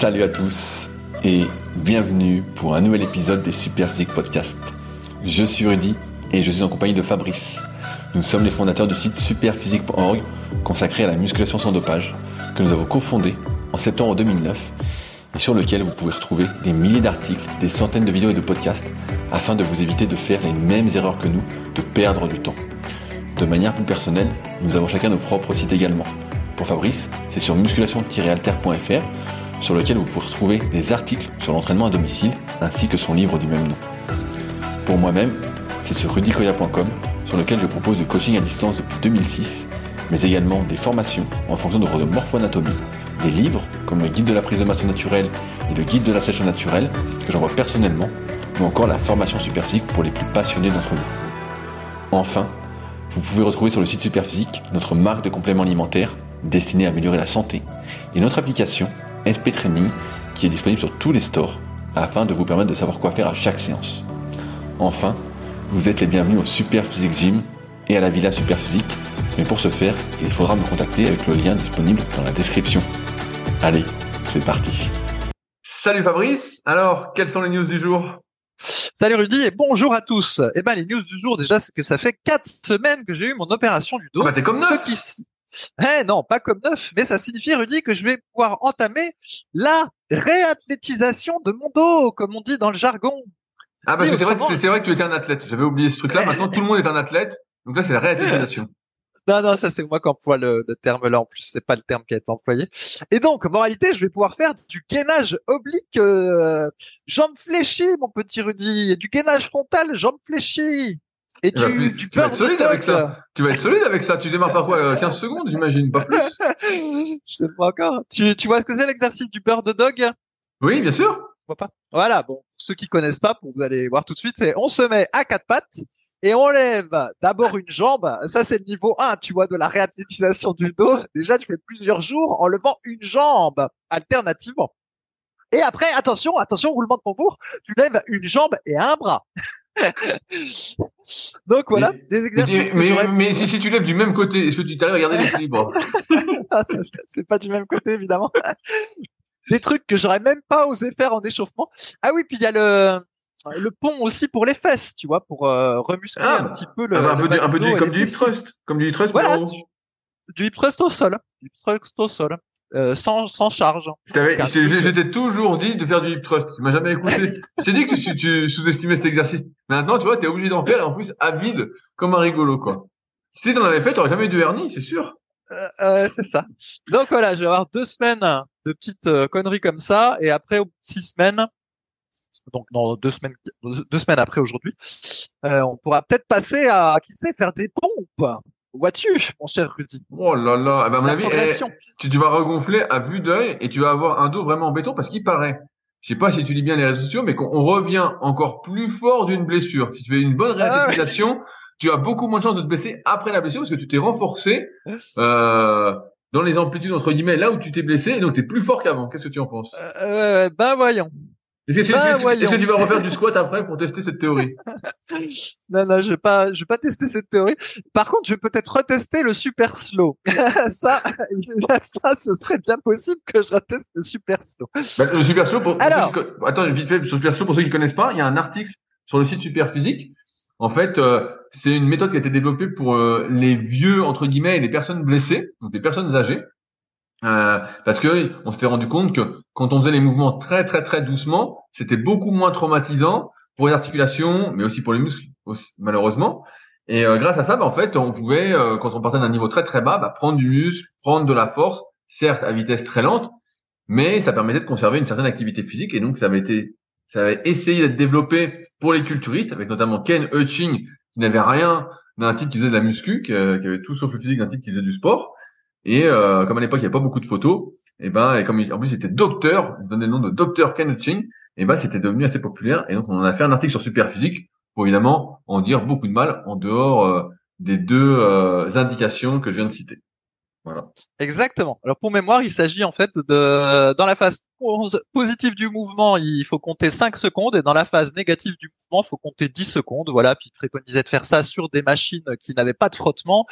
Salut à tous et bienvenue pour un nouvel épisode des Super Physique Podcast. Je suis Rudy et je suis en compagnie de Fabrice. Nous sommes les fondateurs du site superphysique.org consacré à la musculation sans dopage que nous avons cofondé en septembre 2009 et sur lequel vous pouvez retrouver des milliers d'articles, des centaines de vidéos et de podcasts afin de vous éviter de faire les mêmes erreurs que nous, de perdre du temps. De manière plus personnelle, nous avons chacun nos propres sites également. Pour Fabrice, c'est sur musculation-alter.fr sur lequel vous pourrez retrouver des articles sur l'entraînement à domicile ainsi que son livre du même nom. Pour moi-même, c'est sur rudicoya.com sur lequel je propose du coaching à distance depuis 2006, mais également des formations en fonction de votre morpho-anatomie, des livres comme le guide de la prise de masse naturelle et le guide de la sèche naturelle que j'envoie personnellement, ou encore la formation superphysique pour les plus passionnés d'entre vous. Enfin, vous pouvez retrouver sur le site Superphysique notre marque de compléments alimentaires destinée à améliorer la santé et notre application SP Training qui est disponible sur tous les stores afin de vous permettre de savoir quoi faire à chaque séance. Enfin, vous êtes les bienvenus au Super Physique Gym et à la Villa Super Physique, mais pour ce faire, il faudra me contacter avec le lien disponible dans la description. Allez, c'est parti. Salut Fabrice, alors quelles sont les news du jour? Salut Rudy et bonjour à tous. Eh ben les news du jour déjà c'est que ça fait quatre semaines que j'ai eu mon opération du dos. Ah bah t'es comme neuf. qui... Eh non, pas comme neuf, mais ça signifie Rudy que je vais pouvoir entamer la réathlétisation de mon dos, comme on dit dans le jargon. Ah parce que c'est vrai, vrai que tu étais un athlète, j'avais oublié ce truc-là, maintenant tout le monde est un athlète, donc là c'est la réathlétisation. Non, non, ça c'est moi qui emploie le, le terme là en plus, c'est pas le terme qui a été employé. Et donc, moralité, je vais pouvoir faire du gainage oblique, euh, jambes fléchies, mon petit Rudy, et du gainage frontal, jambes fléchies, et Tu plus- du tu vas être de solide avec dog. ça. Tu vas être solide avec ça, tu démarres par quoi euh, 15 secondes j'imagine, pas plus je sais pas encore. Tu, tu vois ce que c'est l'exercice du beurre de dog? Oui, bien sûr. Je vois pas. Voilà, bon, pour ceux qui connaissent pas, vous allez voir tout de suite, c'est on se met à quatre pattes et on lève d'abord une jambe. Ça, c'est le niveau 1, tu vois, de la réathlétisation du dos. Déjà, tu fais plusieurs jours en levant une jambe alternativement. Et après, attention, attention, roulement de tambour, tu lèves une jambe et un bras. Donc voilà, Mais- des exercices mais, si, si tu lèves du même côté, est-ce que tu t'arrives à garder l'équilibre? Ah, c'est- pas du même côté, évidemment. Des trucs que j'aurais même pas osé faire en échauffement. Ah oui, puis il y a le, le pont aussi pour les fesses, tu vois, pour euh, remuscler Ah, un petit peu le, Ah bah, Un le peu, du- un peu comme du hip thrust, comme du hip thrust. Voilà, du, du hip thrust au sol, du hip thrust au sol, euh, sans, sans charge. Je t'ai toujours dit de faire du hip thrust. Tu m'as jamais écouté. je t'ai dit que tu, tu sous-estimais cet exercice. Maintenant, tu vois, t'es obligé d'en faire et en plus avide comme un rigolo, quoi. Si t'en avais fait, t'aurais jamais eu de hernie, c'est sûr. Euh, euh, c'est ça. Donc voilà, je vais avoir deux semaines de petites euh, conneries comme ça, et après six semaines, donc dans deux semaines, deux semaines après aujourd'hui, euh, on pourra peut-être passer à, qui sait, faire des pompes. Vois-tu, mon cher Rudy? Oh là là. Eh ben, à mon La avis, eh, tu, tu vas regonfler à vue d'œil et tu vas avoir un dos vraiment en béton parce qu'il paraît. Je sais pas si tu lis bien les réseaux sociaux, mais qu'on on revient encore plus fort d'une blessure. Si tu fais une bonne Ah ouais. réathlétisation, tu as beaucoup moins de chances de te blesser après la blessure parce que tu t'es renforcé euh, dans les amplitudes entre guillemets là où tu t'es blessé et donc t'es plus fort qu'avant. Qu'est-ce que tu en penses? Euh, euh, ben voyons. Est-ce que, bah, que- que tu vas refaire du squat après pour tester cette théorie Non, non, je vais pas, je vais pas tester cette théorie. Par contre, je vais peut-être retester le super slow. ça, ça, ce serait bien possible que je reteste le super slow. Bah, le super slow pour, ceux qui attends vite fait sur super slow pour ceux qui connaissent pas, il y a un article sur le site Super Physique. En fait, euh, c'est une méthode qui a été développée pour euh, les vieux entre guillemets et les personnes blessées, donc les personnes âgées. Euh, parce que on s'était rendu compte que quand on faisait les mouvements très très très doucement, c'était beaucoup moins traumatisant pour les articulations, mais aussi pour les muscles, malheureusement. Et euh, grâce à ça, bah, en fait, on pouvait, euh, quand on partait d'un niveau très très bas, bah, prendre du muscle, prendre de la force, certes à vitesse très lente, mais ça permettait de conserver une certaine activité physique. Et donc, ça avait été, ça avait essayé d'être développé pour les culturistes, avec notamment Ken Hutching, qui n'avait rien d'un type qui faisait de la muscu, qui, euh, qui avait tout sauf le physique d'un type qui faisait du sport. Et euh, comme à l'époque, il n'y avait pas beaucoup de photos, et ben, et comme il- en plus, il était docteur, il se donnait le nom de docteur Ken et ben, c'était devenu assez populaire. Et donc, on en a fait un article sur Superphysique pour évidemment en dire beaucoup de mal en dehors euh, des deux euh, indications que je viens de citer. Voilà. Exactement. Alors pour mémoire, il s'agit en fait de dans la phase po- positive du mouvement, il faut compter 5 secondes et dans la phase négative du mouvement, il faut compter 10 secondes. Voilà, puis il préconisait de faire ça sur des machines qui n'avaient pas de frottement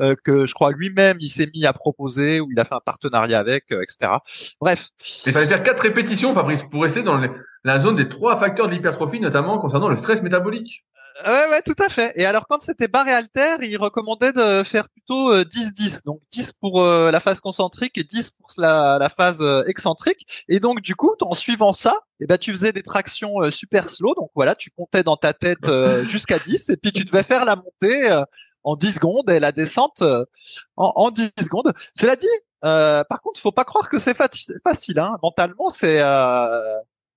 euh, que je crois lui-même il s'est mis à proposer ou il a fait un partenariat avec, euh, etc. Bref. Il fallait faire quatre répétitions, Fabrice, pour rester dans la zone des trois facteurs de l'hypertrophie, notamment concernant le stress métabolique. Ouais, ouais, tout à fait. Et alors, quand c'était barre et halter, il recommandait de faire plutôt 10-10. Euh, donc, 10 pour euh, la phase concentrique et 10 pour la, la phase euh, excentrique. Et donc, du coup, en suivant ça, eh ben, tu faisais des tractions super slow. Donc, voilà, tu comptais dans ta tête jusqu'à 10 et puis tu devais faire la montée en 10 secondes et la descente en, en 10 secondes. Cela dit, par contre, faut pas croire que c'est facile. Hein. Mentalement, c'est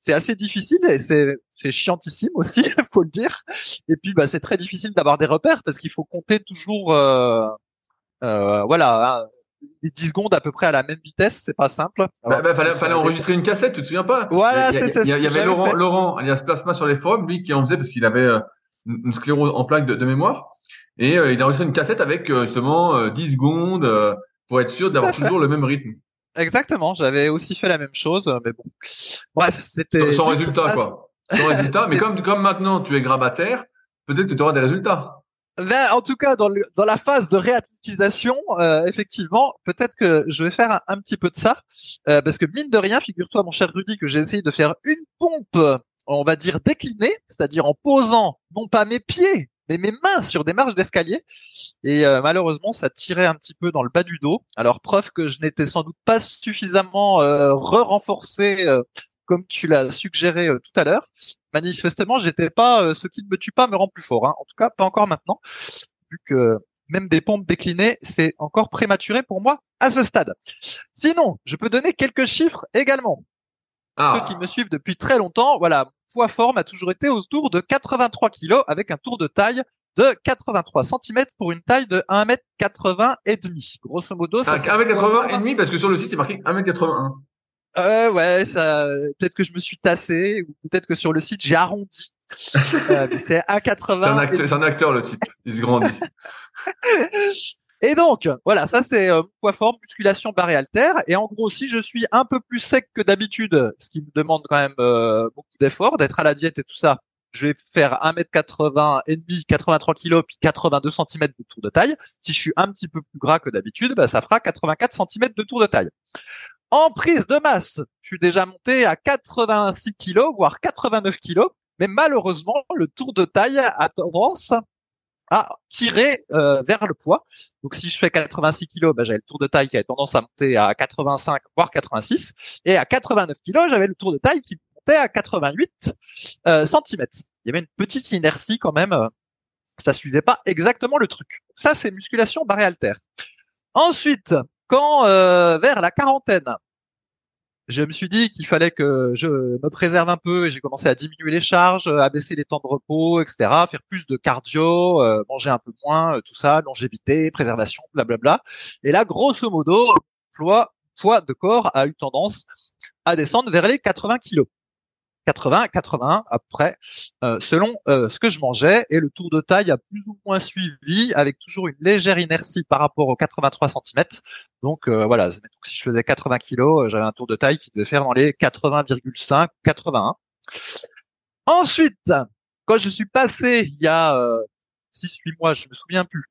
c'est assez difficile et c'est c'est chiantissime aussi, faut le dire. Et puis bah c'est très difficile d'avoir des repères parce qu'il faut compter toujours euh, euh, voilà hein, les 10 secondes à peu près à la même vitesse, c'est pas simple. bah, bah, fallait, fallait enregistrer une cassette, tu te souviens pas? Voilà, c'est ça. Il y, avait Laurent, Laurent, alias Plasma sur les forums, lui qui en faisait parce qu'il avait euh, une sclérose en plaque de, de mémoire et euh, il a enregistré une cassette avec euh, justement 10 secondes pour être sûr d'avoir toujours le même rythme. Exactement, j'avais aussi fait la même chose, mais bon. Bref, c'était. Sans, résultat, quoi. Sans résultat, mais comme, comme maintenant tu es grabataire, peut-être que tu auras des résultats. Ben, en tout cas, dans, le, dans la phase de réathlétisation, euh, effectivement, peut-être que je vais faire un, petit peu de ça, euh, parce que mine de rien, figure-toi, mon cher Rudy, que j'ai essayé de faire une pompe, on va dire déclinée, c'est-à-dire en posant non pas mes pieds, mes mains sur des marches d'escalier et euh, malheureusement ça tirait un petit peu dans le bas du dos. Alors preuve que je n'étais sans doute pas suffisamment euh, re-renforcé euh, comme tu l'as suggéré tout à l'heure. Manifestement, j'étais pas ce qui ne me tue pas me rend plus fort. Hein. En tout cas, pas encore maintenant, vu que même des pompes déclinées, c'est encore prématuré pour moi à ce stade. Sinon, je peux donner quelques chiffres également. Ah. Ceux qui me suivent depuis très longtemps, voilà, poids forme a toujours été autour de 83 kg avec un tour de taille de 83 cm pour une taille de 1m80 et demi. Grosso modo, ça. 1m80 et demi parce que sur le site il est marqué 1m81. Euh, ouais, ça, peut-être que je me suis tassé ou peut-être que sur le site j'ai arrondi. euh, c'est 1,80. C'est un, acteur le type. Il se grandit. Et donc, voilà, ça c'est euh, poids forme, musculation, barre et. Et en gros, si je suis un peu plus sec que d'habitude, ce qui me demande quand même euh, beaucoup d'efforts, d'être à la diète et tout ça, je vais faire 1m80 et demi, 83 kg, puis 82 cm de tour de taille. Si je suis un petit peu plus gras que d'habitude, bah, ça fera 84 cm de tour de taille. En prise de masse, je suis déjà monté à 86 kg, voire 89 kg. Mais malheureusement, le tour de taille a tendance à tirer euh, vers le poids. Donc si je fais 86 kg, bah, j'avais le tour de taille qui avait tendance à monter à 85 voire 86, et à 89 kg, j'avais le tour de taille qui montait à 88 euh, cm. Il y avait une petite inertie quand même. Euh, ça suivait pas exactement le truc. Ça c'est musculation barré alter. Ensuite, quand euh, vers la quarantaine, je me suis dit qu'il fallait que je me préserve un peu et j'ai commencé à diminuer les charges, à baisser les temps de repos, etc., faire plus de cardio, euh, manger un peu moins, euh, tout ça, longévité, préservation, blablabla. Et là, grosso modo, poids, poids de corps a eu tendance à descendre vers les 80 kilos. 80, 81 après, selon euh, ce que je mangeais. Et le tour de taille a plus ou moins suivi, avec toujours une légère inertie par rapport aux 83 cm. Donc euh, voilà, si je faisais 80 kg, j'avais un tour de taille qui devait faire dans les 80,5, 81. Ensuite, quand je suis passé il y a 6-8 mois, je me souviens plus,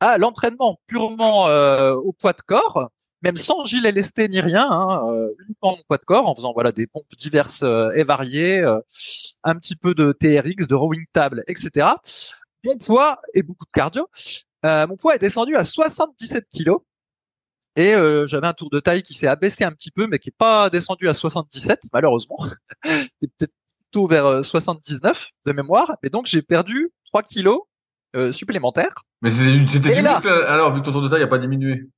à l'entraînement purement au poids de corps, même sans gilet lesté ni rien, hein, euh, uniquement mon poids de corps, en faisant voilà des pompes diverses euh, et variées, euh, un petit peu de TRX, de rowing table, etc. Mon poids et beaucoup de cardio. Euh, mon poids est descendu à 77 kilos et j'avais un tour de taille qui s'est abaissé un petit peu, mais qui est pas descendu à 77 malheureusement. C'est peut-être plutôt vers 79 de mémoire. Et donc j'ai perdu 3 kilos supplémentaires. Mais c'était du muscle alors vu que ton tour de taille n'a pas diminué.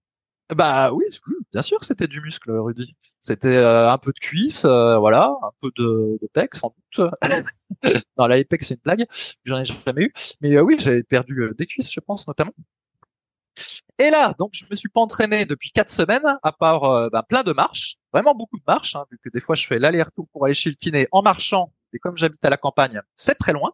Bah oui, bien sûr, c'était du muscle, Rudy. C'était euh, un peu de cuisse, euh, voilà, un peu de, de pec, sans doute. non, la pec, c'est une blague. J'en ai jamais eu. Mais euh, oui, j'avais perdu des cuisses, je pense, notamment. Et là, donc, je me suis pas entraîné depuis quatre semaines, à part ben, plein de marches, vraiment beaucoup de marches, hein, vu que des fois je fais l'aller-retour pour aller chez le kiné en marchant. Et comme j'habite à la campagne, c'est très loin.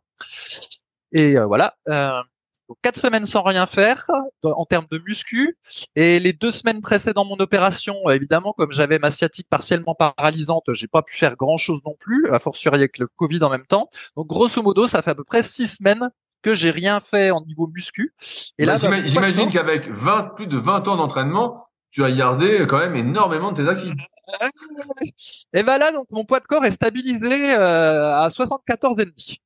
Et voilà. Donc quatre semaines sans rien faire en termes de muscu et les deux semaines précédant mon opération, évidemment, comme j'avais ma sciatique partiellement paralysante, j'ai pas pu faire grand chose non plus, à fortiori avec le Covid en même temps. Donc grosso modo, ça fait à peu près six semaines que j'ai rien fait en niveau muscu. Et là, Bah, bah, j'ima- mon j'imagine qu'avec 20, plus de 20 ans d'entraînement, tu as gardé quand même énormément de tes acquis. Et ben là, donc mon poids de corps est stabilisé euh, à 74,5. Ça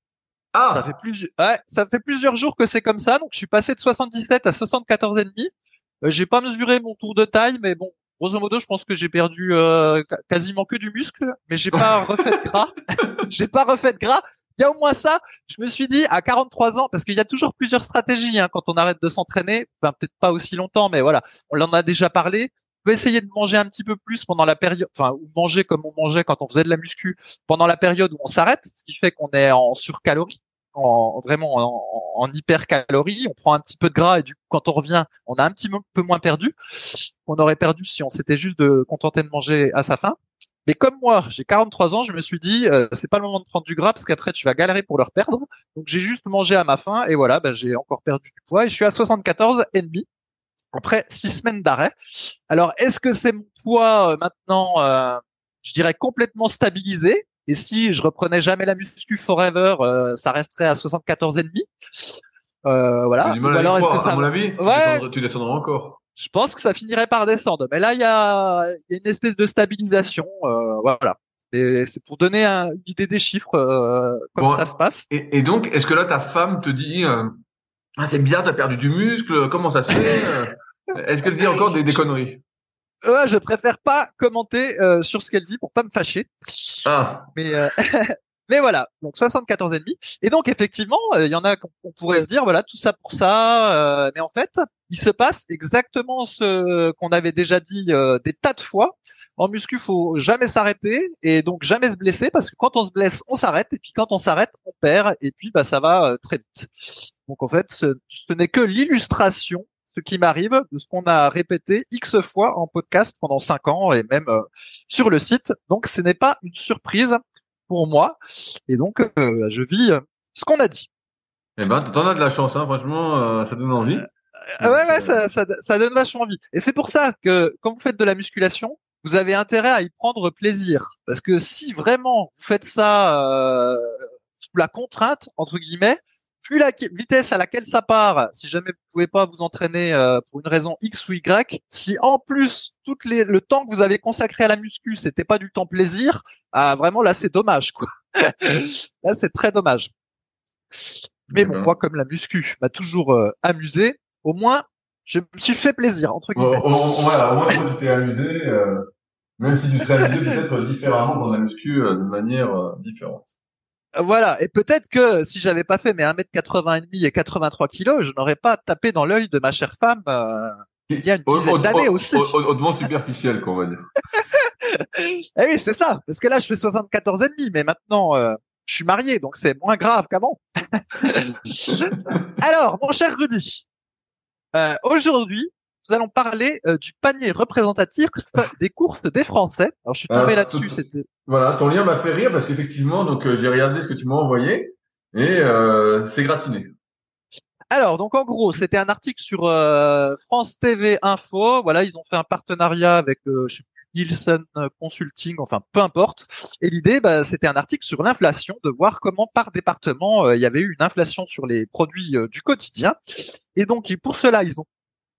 Ah, fait plus, ouais, ça fait plusieurs jours que c'est comme ça. Donc, je suis passé de 77 à 74 et demi. Euh, j'ai pas mesuré mon tour de taille, mais bon, grosso modo, je pense que j'ai perdu euh, quasiment que du muscle, mais j'ai pas refait de gras. j'ai pas refait de gras. Il y a au moins ça. Je me suis dit à 43 ans, parce qu'il y a toujours plusieurs stratégies hein, quand on arrête de s'entraîner. Enfin, peut-être pas aussi longtemps, mais voilà, on en a déjà parlé. On peut essayer de manger un petit peu plus pendant la période, enfin, ou manger comme on mangeait quand on faisait de la muscu pendant la période où on s'arrête, ce qui fait qu'on est en surcalorie en, vraiment en, hypercalorie, on prend un petit peu de gras et du coup quand on revient, on a un petit peu moins perdu qu'on aurait perdu si on s'était juste de contenté de manger à sa faim. Mais comme moi, j'ai 43 ans, je me suis dit euh, c'est pas le moment de prendre du gras parce qu'après tu vas galérer pour le reperdre. Donc j'ai juste mangé à ma faim et voilà, bah, j'ai encore perdu du poids et je suis à 74 et demi après six semaines d'arrêt. Alors est-ce que c'est mon poids euh, maintenant, euh, je dirais complètement stabilisé? Et si je reprenais jamais la muscu forever, euh, ça resterait à 74 et demi? Euh, voilà. Ou alors est-ce que ça à mon avis, Ouais. tu descendras encore. Je pense que ça finirait par descendre. Mais là, il y a, y a une espèce de stabilisation. euh, voilà. Et c'est pour donner un- une idée des chiffres, euh, comme Bon, ça se passe. Et, et donc, est-ce que là, ta femme te dit, euh, ah, c'est bizarre, t'as perdu du muscle, comment ça se fait euh Est-ce qu'elle dit encore des, des conneries? Ouais, je préfère pas commenter euh, sur ce qu'elle dit pour pas me fâcher. Ah, Mais euh, mais voilà, donc 74 et demi. Et donc effectivement, euh, il y en a qu'on on pourrait se dire voilà tout ça pour ça, euh, mais en fait, il se passe exactement ce qu'on avait déjà dit euh, des tas de fois. En muscu, faut jamais s'arrêter et donc jamais se blesser parce que quand on se blesse, on s'arrête et puis quand on s'arrête, on perd et puis bah ça va euh, très vite. Donc en fait, ce, ce n'est que l'illustration ce qui m'arrive de ce qu'on a répété x fois en podcast pendant cinq ans et même euh, sur le site. Donc ce n'est pas une surprise pour moi et donc euh, je vis euh, ce qu'on a dit. eh ben, t'en as de la chance, hein, franchement, euh, ça donne envie. Ah ouais, ouais, ça, ça, ça donne vachement envie. Et c'est pour ça que quand vous faites de la musculation, vous avez intérêt à y prendre plaisir. Parce que si vraiment vous faites ça euh, sous la contrainte, entre guillemets, plus la vitesse à laquelle ça part, si jamais vous pouvez pas vous entraîner euh, pour une raison X ou Y, si en plus toutes les, le temps que vous avez consacré à la muscu, c'était pas du temps plaisir, ah, vraiment là c'est dommage quoi. là c'est très dommage. Mais bon, moi comme la muscu m'a toujours euh, amusé, au moins je me suis fait plaisir entre guillemets. voilà, au moins, toi, tu t'es amusé, euh, même si tu serais amusé peut-être différemment dans la muscu, euh, de manière euh, différente. Euh, Voilà, et peut-être que si j'avais pas fait mes 1m80 et demi et 83 kilos, je n'aurais pas tapé dans l'œil de ma chère femme euh, il y a une dizaine d'années au- aussi. au- au- Hautement superficiel, quoi, on va dire. Eh oui, c'est ça, parce que là je fais 74 et demi, mais maintenant euh, je suis marié, donc c'est moins grave qu'avant. Alors, mon cher Rudy, euh, aujourd'hui, nous allons parler euh, du panier représentatif des courses des Français. Alors, je suis tombé Ah, là-dessus, tout- c'était Voilà, ton lien m'a fait rire parce qu'effectivement, donc euh, j'ai regardé ce que tu m'as envoyé et euh, c'est gratiné. Alors, donc en gros, c'était un article sur euh, France TV Info. Voilà, ils ont fait un partenariat avec euh, je sais plus, Nielsen Consulting, enfin peu importe. Et l'idée, bah, c'était un article sur l'inflation, de voir comment par département euh, il y avait eu une inflation sur les produits euh, du quotidien. Et donc pour cela, ils ont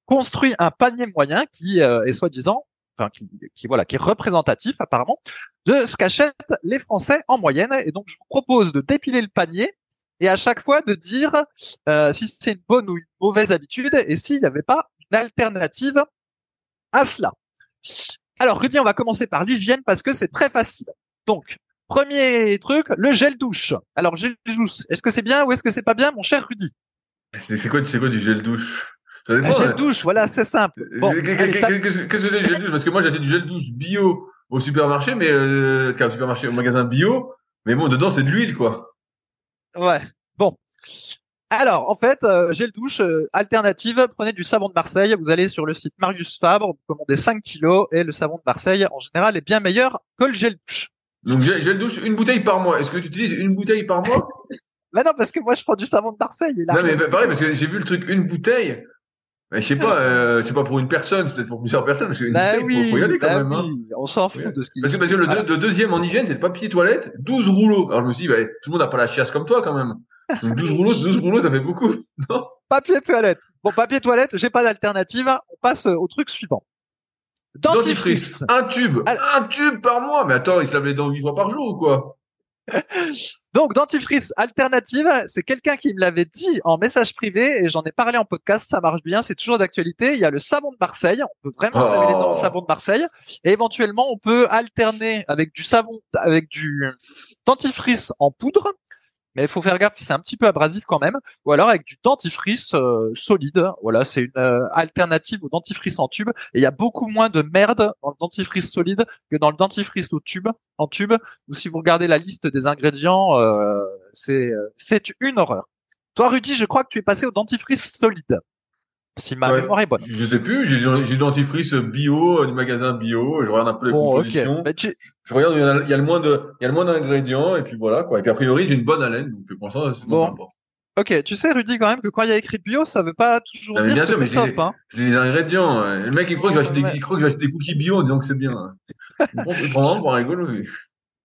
construit un panier moyen qui euh, est soi-disant, enfin qui, voilà, qui est représentatif apparemment de ce qu'achètent les Français en moyenne. Et donc je vous propose de dépiler le panier et à chaque fois de dire euh, si c'est une bonne ou une mauvaise habitude et s'il n'y avait pas une alternative à cela. Alors, Rudy, on va commencer par l'hygiène parce que c'est très facile. Donc, premier truc, le gel douche. Alors, gel douche, est-ce que c'est bien ou est-ce que c'est pas bien, mon cher Rudy? C'est quoi, quoi du gel douche? Un dépend, gel douche, voilà, c'est simple. Bon, Euh, Qu'est-ce que c'est du gel douche? Parce que moi j'achète du gel douche bio au supermarché, mais euh, au supermarché, au magasin bio, mais bon, dedans c'est de l'huile, quoi. Ouais. Bon. Alors, en fait, euh, gel douche euh, alternative, prenez du savon de Marseille. Vous allez sur le site Marius Fabre, vous commandez 5 kilos et le savon de Marseille, en général, est bien meilleur que le gel douche. Donc gel, gel douche, une bouteille par mois. Est-ce que tu utilises une bouteille par mois? Bah non, parce que moi, je prends du savon de Marseille. Non, mais bah, pareil, parce que j'ai vu le truc, une bouteille. Mais je sais pas, euh, je sais pas pour une personne, c'est peut-être pour plusieurs personnes, parce qu'une Bah oui, faut, faut y aller quand bah même. Hein. oui, on s'en fout Ouais. de ce qu'il Parce que, parce que le, Voilà. deux- le deuxième en hygiène, c'est le papier toilette, 12 rouleaux. Alors je me suis dit, bah, tout le monde n'a pas la chiasse comme toi quand même. Donc 12 rouleaux, 12 rouleaux, ça fait beaucoup. Non? Papier toilette. Bon, papier toilette, j'ai pas d'alternative. On passe au truc suivant. Dentifrice. Un tube. Un tube par mois. Mais attends, il se lave les dents 8 fois par jour ou quoi? Donc, dentifrice alternative, c'est quelqu'un qui me l'avait dit en message privé et j'en ai parlé en podcast, ça marche bien, c'est toujours d'actualité. Il y a le savon de Marseille, on peut vraiment se laver les dents au Oh. savon de Marseille et éventuellement on peut alterner avec du savon, avec du dentifrice en poudre. Mais il faut faire gaffe, c'est un petit peu abrasif quand même. Ou alors avec du dentifrice euh, solide. Voilà, c'est une euh, alternative au dentifrice en tube. Et il y a beaucoup moins de merde dans le dentifrice solide que dans le dentifrice au tube, en tube. Ou si vous regardez la liste des ingrédients, euh, c'est c'est une horreur. Toi, Rudy, je crois que tu es passé au dentifrice solide. Si ma Ouais. mémoire est bonne. Je sais plus, j'ai dentifrice bio, euh, du magasin bio, je regarde un peu les Bon, compositions. Bah, tu, Je regarde, il y, a, il y a le moins de, il y a le moins d'ingrédients, et puis voilà, quoi. Et puis a priori, j'ai une bonne haleine, donc pour l'instant, c'est Bon. bon. ok, tu sais, Rudy, quand même, que quand il y a écrit bio, ça veut pas toujours Ah, dire bien que c'est top, j'ai- hein. J'ai les ingrédients. Le mec, il croit que je vais acheter des, il croit que je vais acheter des cookies bio en disant que c'est bien. Prend il prend vraiment pour un rigolo.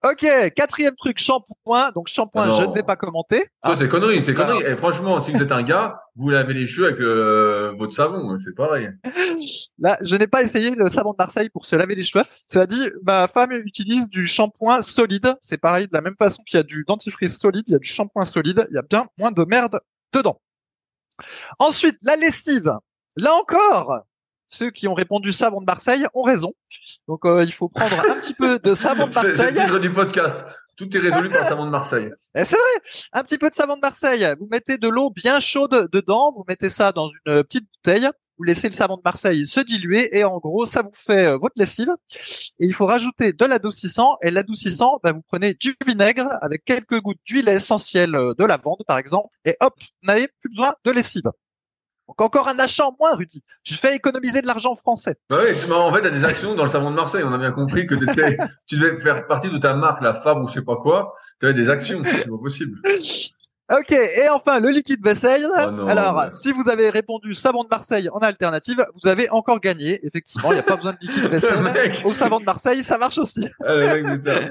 Ok, quatrième truc, shampoing. Donc shampoing, Ah je ne vais pas commenter. Ça, c'est connerie, c'est Bah. connerie. Et franchement, si vous êtes un gars, vous lavez les cheveux avec euh, votre savon, hein, c'est pareil. Là, je n'ai pas essayé le savon de Marseille pour se laver les cheveux. Cela dit, ma femme utilise du shampoing solide. C'est pareil, de la même façon qu'il y a du dentifrice solide, il y a du shampoing solide. Il y a bien moins de merde dedans. Ensuite, la lessive. Là encore, ceux qui ont répondu savon de Marseille ont raison. Donc, euh, il faut prendre un petit peu de savon de C'est c'est le Marseille. titre du podcast. Tout est résolu par le savon de Marseille. Eh, C'est vrai, un petit peu de savon de Marseille. Vous mettez de l'eau bien chaude dedans, vous mettez ça dans une euh, petite bouteille, vous laissez le savon de Marseille se diluer et en gros, ça vous fait euh, votre lessive. Et il faut rajouter de l'adoucissant et l'adoucissant, bah, vous prenez du vinaigre avec quelques gouttes d'huile essentielle euh, de lavande par exemple et hop, vous n'avez plus besoin de lessive. Donc encore un achat en moins, Rudy. Je fais économiser de l'argent français. Bah oui. En fait, il y a des actions dans le savon de Marseille. On a bien compris que tu devais faire partie de ta marque, la Fabre ou je sais pas quoi. Tu avais des actions. C'est pas possible. Ok, et enfin le liquide vaisselle. Oh non, Alors, ouais. si vous avez répondu savon de Marseille en alternative, vous avez encore gagné. Effectivement, il n'y a pas besoin de liquide vaisselle. Au savon de Marseille, ça marche aussi. Ah, mec.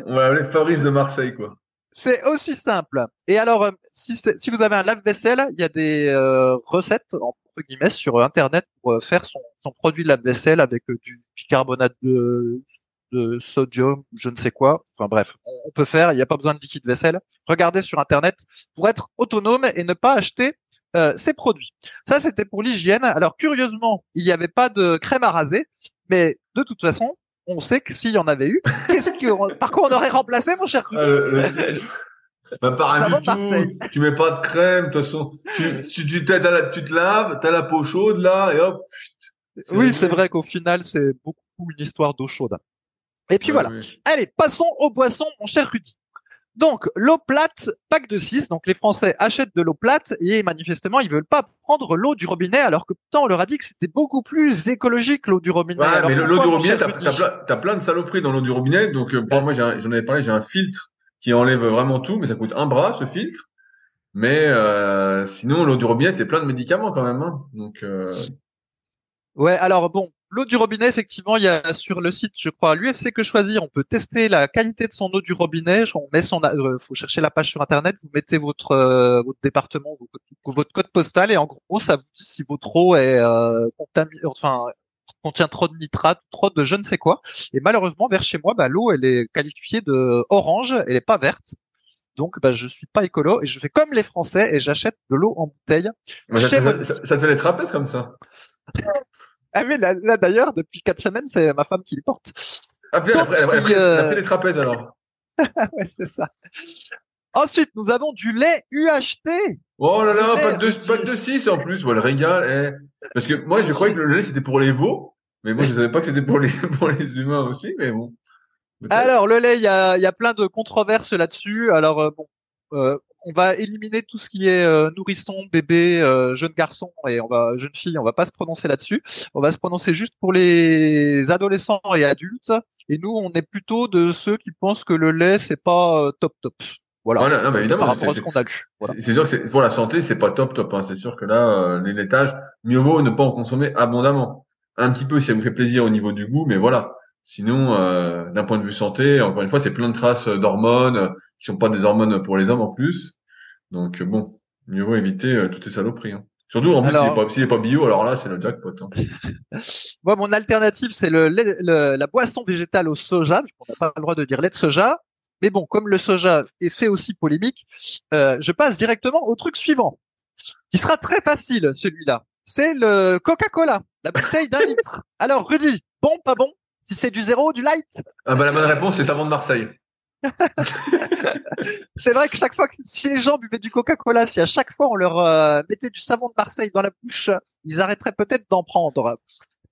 On va appeler Fabrice de Marseille, quoi. C'est aussi simple. Et alors, euh, si, vous avez un lave-vaisselle, il y a des euh, recettes guillemets sur Internet pour euh, faire son, son produit de lave-vaisselle avec euh, du bicarbonate de, de sodium, je ne sais quoi. Enfin bref, on, peut faire. Il n'y a pas besoin de liquide vaisselle. Regardez sur Internet pour être autonome et ne pas acheter euh, ces produits. Ça, c'était pour l'hygiène. Alors curieusement, il n'y avait pas de crème à raser, mais de toute façon, on sait que s'il y en avait eu, qu'est-ce que, par quoi on aurait remplacé, mon cher Bah, par Savon rien de du Marseille. tout. Tu mets pas de crème, de toute façon. Tu, tu, tu, t'as- la- tu te laves, t'as la peau chaude, là, et hop. C'est Oui, c'est vrai qu'au final, c'est beaucoup une histoire d'eau chaude. Et puis Ouais, voilà. oui. Allez, passons aux boissons, mon cher Rudy. Donc, l'eau plate, pack de 6. Donc, les Français achètent de l'eau plate et manifestement, ils veulent pas prendre l'eau du robinet alors que pourtant, on leur a dit que c'était beaucoup plus écologique, l'eau du robinet. Ouais, Alors, mais le- l'eau du robinet, t'as, t'as plein, t'as plein de saloperies dans l'eau du robinet. Donc, euh, bon, moi, j'ai un- j'en avais parlé, j'ai un filtre qui enlève vraiment tout, mais ça coûte un bras, ce filtre. Mais euh, sinon, l'eau du robinet, c'est plein de médicaments quand même. Hein. Donc, euh, Ouais, alors bon, l'eau du robinet, effectivement, il y a sur le site, je crois, l'UFC que choisir, on peut tester la qualité de son eau du robinet. On met son, euh, faut chercher la page sur internet, vous mettez votre euh, votre département, votre, code postal et en gros, ça vous dit si votre eau est euh, contami- enfin contient trop de nitrate, trop de je ne sais quoi. Et malheureusement, vers chez moi, bah, l'eau, elle est qualifiée de orange, elle est pas verte. Donc, bah, je suis pas écolo et je fais comme les Français et j'achète de l'eau en bouteille. ça, ça, fait les trapèzes comme ça. Ah mais là, là, d'ailleurs, depuis quatre semaines, c'est ma femme qui le porte. Ah, puis Donc, elle, a- elle, a si, pris- elle a euh, pris les trapèzes alors. ouais, c'est ça. Ensuite, nous avons du lait UHT. Oh là là, pas de, pas de 6 en plus, voilà, le régal. eh. Parce que moi, je croyais que le lait c'était pour les veaux, mais moi je savais pas que c'était pour les pour les humains aussi, mais bon. Alors, le lait, il y a, il y a plein de controverses là-dessus. Alors, euh, bon, euh, on va éliminer tout ce qui est euh, nourrisson, bébé, euh, jeune garçon et on va jeune fille. On va pas se prononcer là-dessus. On va se prononcer juste pour les adolescents et adultes. Et nous, on est plutôt de ceux qui pensent que le lait c'est pas euh, top top. Voilà. Voilà, non, mais évidemment, par rapport à c'est- ce qu'on a lu. Voilà. C'est sûr que pour la santé, c'est pas top top. Hein. C'est sûr que là, euh, les laitages, mieux vaut ne pas en consommer abondamment. Un petit peu si ça vous fait plaisir au niveau du goût, mais voilà. Sinon, euh, d'un point de vue santé, encore une fois, c'est plein de traces d'hormones euh, qui sont pas des hormones pour les hommes en plus. Donc euh, bon, Mieux vaut éviter euh, toutes ces saloperies. Hein. Surtout, en plus, Alors- s'il n'est pas, pas bio, alors là, c'est le jackpot. Hein. Moi, mon alternative, c'est le, le- la boisson végétale au soja. On n'a pas le droit de dire lait de soja. Mais bon, comme le soja est fait aussi polémique, euh, je passe directement au truc suivant, qui sera très facile, celui-là. C'est le Coca-Cola, la bouteille d'un litre. Alors, Rudy, bon, pas bon? Si c'est du zéro, du light? Ah bah, la bonne réponse, c'est savon de Marseille. C'est vrai que chaque fois que si les gens buvaient du Coca-Cola, si à chaque fois on leur euh, mettait du savon de Marseille dans la bouche, ils arrêteraient peut-être d'en prendre.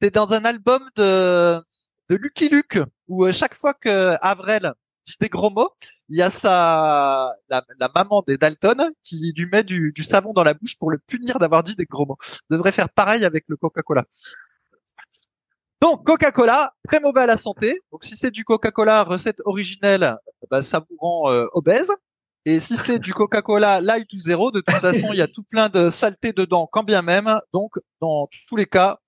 C'est dans un album de de Lucky Luke où euh, chaque fois que Des gros mots, il y a sa la, maman des Dalton qui lui met du, savon dans la bouche pour le punir d'avoir dit des gros mots. Devrait faire pareil avec le Coca-Cola. Donc Coca-Cola, très mauvais à la santé. Donc si c'est du Coca-Cola recette originelle, bah, ça vous rend euh, obèse. Et si c'est du Coca-Cola light ou zéro, de toute façon, il y a tout plein de saleté dedans, quand bien même. Donc, dans tous les cas,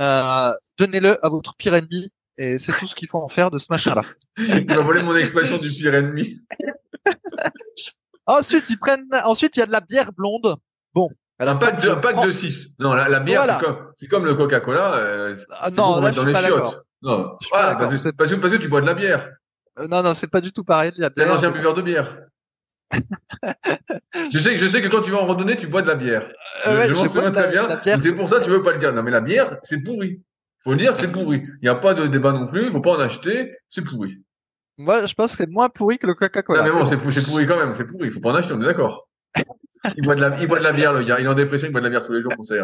euh, donnez-le à votre pire ennemi. Et c'est tout ce qu'il faut en faire de ce machin-là. Il m'a volé mon expression du pire ennemi. Ensuite, ils prennent. Ensuite, il y a de la bière blonde. Bon. Un pack de, un pack prends- de 6. Non, la, la bière, Voilà. c'est comme, le Coca-Cola. Euh, Ah, non, là, je suis pas d'accord. chiottes. Non, ah, d'accord, parce, que, parce, que, parce que tu bois de la bière. Euh, non, non, c'est pas du tout pareil. La T'es un bière. ancien buveur de bière. je sais que je sais que quand tu vas en randonnée, tu bois de la bière. Euh, je ouais, je m'en souviens de très la- bien. la c'est pour ça que tu veux pas le dire. Non, mais la bière, c'est pourri. Faut le dire, c'est pourri. Il n'y a pas de débat non plus. Faut pas en acheter. C'est pourri. Moi, je pense que c'est moins pourri que le Non, Coca-Cola. mais bon, c'est pou- c'est pourri quand même. C'est pourri. Faut pas en acheter. On est d'accord. Il boit de la, il boit de la bière, le gars. Il est en dépression. Il boit de la bière tous les jours pour ça.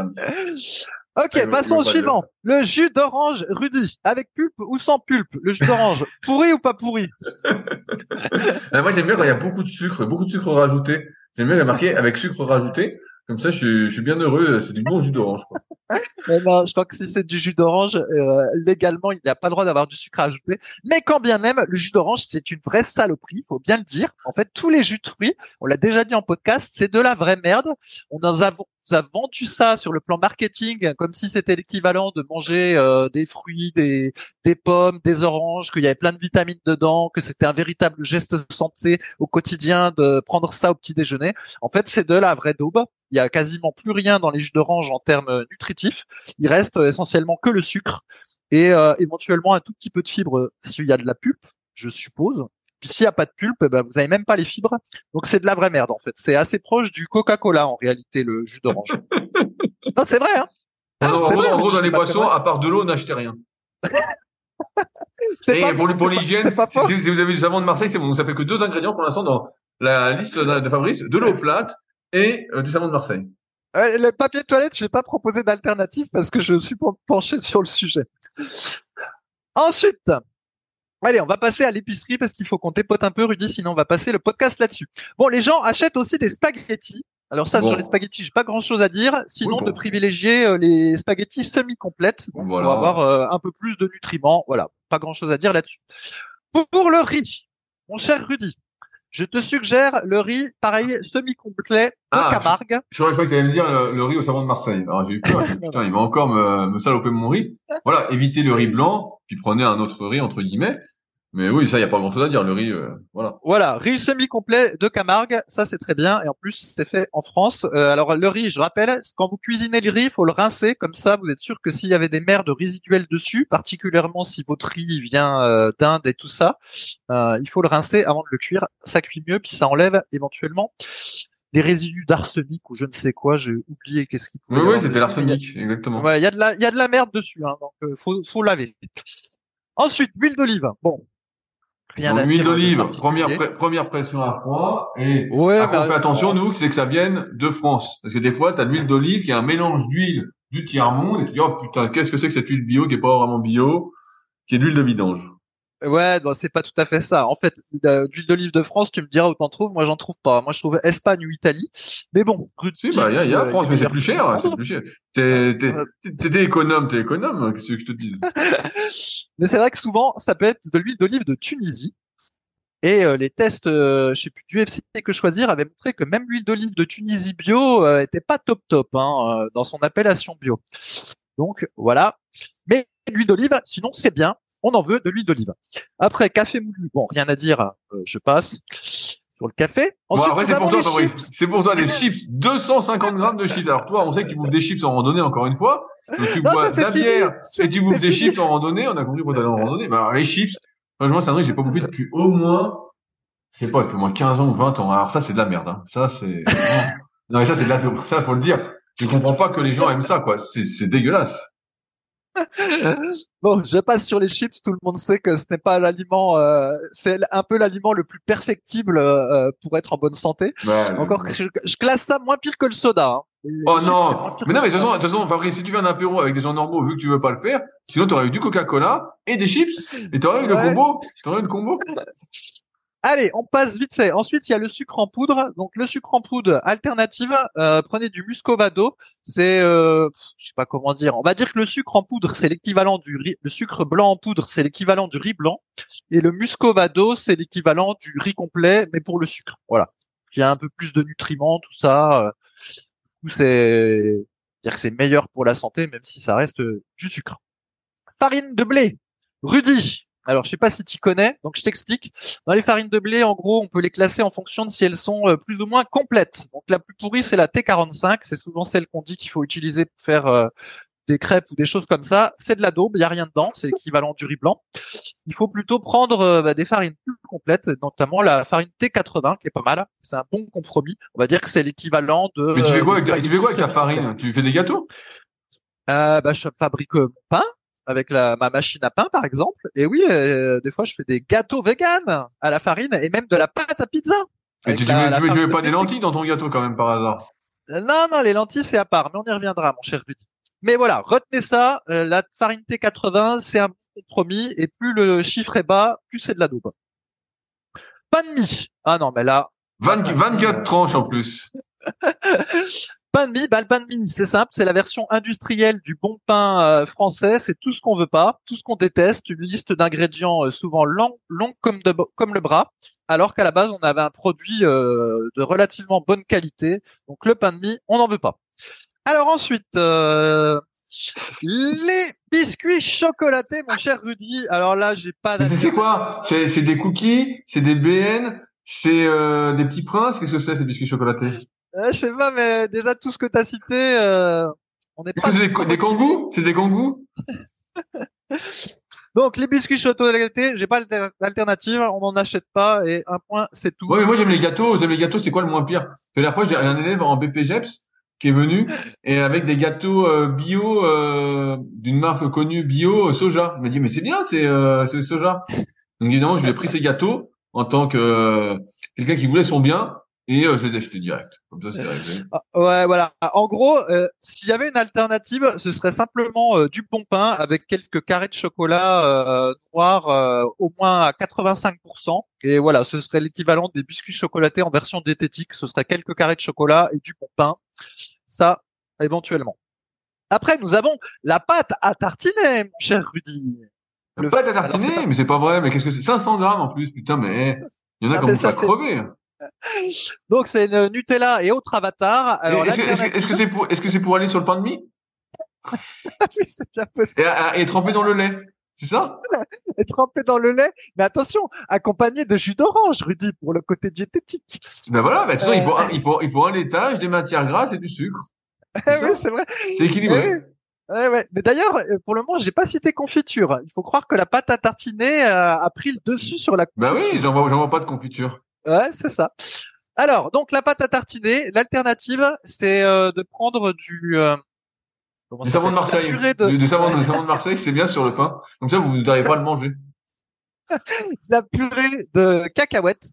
Ok, Ah, passons au suivant. Le jus d'orange, Rudy, avec pulpe ou sans pulpe Le jus d'orange, pourri ou pas pourri? Euh, moi, j'aime bien quand il y a beaucoup de sucre, beaucoup de sucre rajouté. J'aime bien marqué avec sucre rajouté. Comme ça, je suis, je suis bien heureux. C'est du bon jus d'orange. quoi. Mais non, je crois que si c'est du jus d'orange, euh, légalement, il n'y a pas le droit d'avoir du sucre ajouté. Mais quand bien même, le jus d'orange, c'est une vraie saloperie, faut bien le dire. En fait, tous les jus de fruits, on l'a déjà dit en podcast, c'est de la vraie merde. On nous a, nous a vendu ça sur le plan marketing, comme si c'était l'équivalent de manger euh, des fruits, des, pommes, des oranges, qu'il y avait plein de vitamines dedans, que c'était un véritable geste de santé au quotidien de prendre ça au petit déjeuner. En fait, c'est de la vraie daube. Il y a quasiment plus rien dans les jus d'orange en termes nutritifs. Il reste euh, essentiellement que le sucre et euh, éventuellement un tout petit peu de fibres euh, s'il y a de la pulpe, je suppose. Puis s'il n'y a pas de pulpe, eh ben, vous n'avez même pas les fibres. Donc c'est de la vraie merde en fait. C'est assez proche du Coca-Cola en réalité, le jus d'orange. non, c'est vrai, hein En, Ah, en vrai, en gros, dans les boissons, à part de l'eau, n'achetez rien. C'est Et pas, pour, l'hygiène, si, si vous avez du savon de Marseille, c'est bon. Ça fait que deux ingrédients pour l'instant dans la liste de Fabrice de l'eau plate et euh, du savon de Marseille. Euh, le papier de toilette, je n'ai pas proposé d'alternative parce que je suis penché sur le sujet. Ensuite, allez, on va passer à l'épicerie parce qu'il faut qu'on dépote un peu, Rudy, sinon on va passer le podcast là-dessus. Bon, les gens achètent aussi des spaghettis. Alors ça, Bon. sur les spaghettis, j'ai pas grand-chose à dire, sinon Oui, bon. de privilégier euh, les spaghettis semi-complètes Voilà. pour avoir euh, un peu plus de nutriments. Voilà, pas grand-chose à dire là-dessus. Pour, le riz, mon cher Rudy, je te suggère le riz, pareil, semi-complet de Ah, Camargue. Je croyais que tu allais me dire le, le riz au savon de Marseille. Alors j'ai eu peur. dit, Putain, il va encore me, me saloper mon riz. Voilà, évitez le riz blanc, puis prenez un autre riz entre guillemets. Mais oui, ça, il n'y a pas grand-chose à dire. Le riz, euh, voilà. Voilà, riz semi-complet de Camargue, ça c'est très bien et en plus c'est fait en France. Euh, alors le riz, je rappelle, quand vous cuisinez le riz, il faut le rincer comme ça, vous êtes sûr que s'il y avait des merdes résiduelles dessus, particulièrement si votre riz vient euh, d'Inde et tout ça, euh, il faut le rincer avant de le cuire, ça cuit mieux puis ça enlève éventuellement des résidus d'arsenic ou je ne sais quoi, j'ai oublié qu'est-ce qu'il pouvait Oui, oui, c'était il l'arsenic, exactement. Ouais, il y a de la, il y a de la merde dessus, hein, donc euh, faut, faut laver. Ensuite, l'huile d'olive. Bon, rien Donc, de d'olive, particulier. première, pre- première pression à froid. Et Ouais, quoi on bah, fait attention, nous, c'est que ça vienne de France. Parce que des fois, tu as de l'huile d'olive qui est un mélange d'huile du tiers-monde. Et tu te dis, oh putain, qu'est-ce que c'est que cette huile bio qui est pas vraiment bio, qui est de l'huile de vidange. Ouais, bon, c'est pas tout à fait ça. En fait, d'huile d'olive de France, tu me diras où t'en trouves. Moi, j'en trouve pas. Moi, je trouve Espagne ou Italie. Mais bon, Si, bah, il y a, il y a euh, France, mais c'est plus cher, c'est plus cher. T'es, t'es, économe, t'es économe, qu'est-ce que je te dise? Mais c'est vrai que souvent, ça peut être de l'huile d'olive de Tunisie. Et euh, les tests, euh, je sais plus, du UFC que choisir avaient montré que même l'huile d'olive de Tunisie bio euh, était pas top top hein, euh, dans son appellation bio. Donc voilà. Mais l'huile d'olive, sinon c'est bien. On en veut de l'huile d'olive. Après café moulu, bon rien à dire, euh, je passe. sur le café. Bon, Ensuite, nous c'est pour toi, les chips. Pour toi des chips. 250 grammes de chips. Alors toi, on sait que tu bouffes des chips en randonnée, encore une fois. Donc tu Non, bois ça, de la bière et tu bouffes des fini. chips en randonnée. On a compris pourquoi t'allais en randonnée. Bah, alors, les chips, franchement, c'est un truc que j'ai pas bouffé depuis au moins, je sais pas, depuis au moins 15 ans ou 20 ans. Alors ça, c'est de la merde, hein. Ça, c'est, non, mais ça, c'est de la, ça, faut le dire. Je comprends pas que les gens aiment ça, quoi. C'est dégueulasse. Bon, je passe sur les chips. Tout le monde sait que ce n'est pas l'aliment, euh, c'est un peu l'aliment le plus perfectible euh, pour être en bonne santé. Encore je, je classe ça moins pire que le soda. hein. Oh chips, non Mais non, mais de le toute façon, Fabrice, si tu fais un apéro avec des gens normaux, vu que tu veux pas le faire, sinon t'aurais eu du Coca-Cola et des chips, et t'aurais eu le Ouais. combo. T'aurais eu le combo. Allez, on passe vite fait. Ensuite, il y a le sucre en poudre. Donc, le sucre en poudre alternative, euh, prenez du muscovado. C'est, euh, je sais pas comment dire. On va dire que le sucre en poudre, c'est l'équivalent du riz. Le sucre blanc en poudre, c'est l'équivalent du riz blanc. Et le muscovado, c'est l'équivalent du riz complet, mais pour le sucre. Voilà. Il y a un peu plus de nutriments, tout ça. euh, c'est dire que c'est meilleur pour la santé, même si ça reste euh, du sucre. Farine de blé. Rudy. Alors, je sais pas si tu connais, donc je t'explique. Dans les farines de blé, en gros, on peut les classer en fonction de si elles sont euh, plus ou moins complètes. Donc la plus pourrie, c'est la T45. C'est souvent celle qu'on dit qu'il faut utiliser pour faire euh, des crêpes ou des choses comme ça. C'est de la daube, il y a rien dedans. C'est l'équivalent du riz blanc. Il faut plutôt prendre euh, bah, des farines plus complètes, notamment la farine T80, qui est pas mal. C'est un bon compromis. On va dire que c'est l'équivalent de. Mais tu fais euh, quoi avec, tu fais quoi avec ta spaghettis farine? Tu fais des gâteaux? Euh, bah, je fabrique mon pain avec la, ma machine à pain, par exemple. Et oui, euh, des fois, je fais des gâteaux vegan à la farine et même de la pâte à pizza. Avec tu, la- mets, la tu pas de des lentilles dans ton gâteau quand même par hasard? Euh, Non, non, les lentilles, c'est à part, mais on y reviendra, mon cher Rudy. Mais voilà, retenez ça, euh, la farine T80, c'est un bon compromis, et plus le chiffre est bas, plus c'est de la daube. Pain de mie. Ah non, mais là, 20, 24 tranches en plus. pain de mie, bah, le pain de mie, c'est simple, c'est la version industrielle du bon pain euh, français, c'est tout ce qu'on veut pas, tout ce qu'on déteste, une liste d'ingrédients euh, souvent long, long comme, de- comme le bras, alors qu'à la base, on avait un produit euh, de relativement bonne qualité, donc le pain de mie, on n'en veut pas. Alors ensuite, euh, les biscuits chocolatés, mon cher Rudy, alors là, j'ai pas C'est quoi? C'est des cookies C'est des BN C'est euh, des petits princes? Qu'est-ce que c'est ces biscuits chocolatés? Je sais pas, mais déjà tout ce que tu as cité, euh, on n'est pas. c'est des, des kangous C'est des kangous Donc les biscuits chocolatés, j'ai pas d'alter- d'alternative, on n'en achète pas et un point, c'est tout. Ouais, mais moi j'aime les gâteaux. J'aime les gâteaux. C'est quoi le moins pire? La dernière fois, j'ai un élève en BPGEPS qui est venu et avec des gâteaux euh, bio euh, d'une marque connue bio soja. Il m'a dit mais c'est bien, c'est euh, c'est soja. Donc évidemment, je lui ai pris ces gâteaux en tant que quelqu'un qui voulait son bien et euh, je les ai achetés direct. Comme ça, c'est réglé. Ah, ouais, voilà. En gros, euh, s'il y avait une alternative, ce serait simplement euh, du bon pain avec quelques carrés de chocolat euh, noir euh, au moins à 85%. Et voilà, ce serait l'équivalent des biscuits chocolatés en version diététique. Ce serait quelques carrés de chocolat et du bon pain. Ça, éventuellement. Après, nous avons la pâte à tartiner, mon cher Rudy. Le- pâte à tartiner, pas- mais c'est pas vrai. Mais qu'est-ce que c'est? 500 grammes en plus, putain. Mais il y en a Ah, vont ça, crever. Donc, c'est le Nutella et autres avatars. Alors, Est-ce que- c'est pour aller sur le pain de mie? Oui, c'est bien possible. et, et tremper dans le lait C'est ça? Et trempé dans le lait. Mais attention, accompagné de jus d'orange, Rudy, pour le côté diététique. Ben voilà, ben, de toute façon, il, faut Euh. un, il, faut, il faut un laitage, des matières grasses et du sucre. Eh oui, c'est vrai. C'est équilibré. Eh. Ouais, ouais. Mais d'ailleurs, euh, pour le moment, j'ai pas cité confiture. Il faut croire que la pâte à tartiner euh, a pris le dessus sur la Ben confiture. oui, j'en vois, j'en vois pas de confiture. Ouais, c'est ça. Alors, donc la pâte à tartiner, l'alternative, c'est euh, de prendre du euh, Du savon de Marseille. De, Du, du savon, du savon de Marseille, c'est bien sur le pain. Comme ça, vous n'arrivez pas à le manger. la purée de cacahuètes.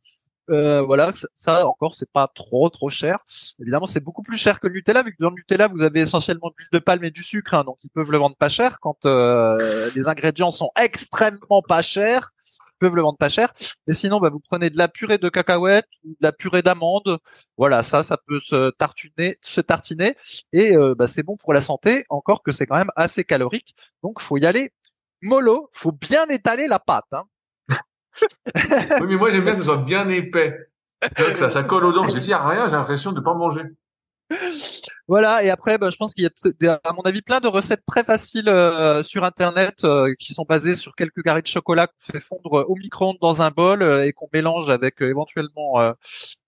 Euh, voilà, ça, ça, encore c'est pas trop trop cher. Évidemment, c'est beaucoup plus cher que le Nutella, vu que dans le Nutella vous avez essentiellement de l'huile de palme et du sucre, hein, donc ils peuvent le vendre pas cher. Quand euh, les ingrédients sont extrêmement pas chers, peuvent le vendre pas cher. Mais sinon, bah, vous prenez de la purée de cacahuètes ou de la purée d'amande. Voilà, ça, ça peut se tartiner, se tartiner, et euh, bah, c'est bon pour la santé. Encore que c'est quand même assez calorique, donc faut y aller mollo. Faut bien étaler la pâte. Hein. Oui, mais moi, j'aime bien que ce soit bien épais. Ça, ça colle aux dents. Parce que s'il y a rien, j'ai l'impression de pas manger. Voilà, et après, bah, je pense qu'il y a, à mon avis, plein de recettes très faciles euh, sur Internet euh, qui sont basées sur quelques carrés de chocolat qu'on fait fondre au micro-ondes dans un bol euh, et qu'on mélange avec euh, éventuellement euh,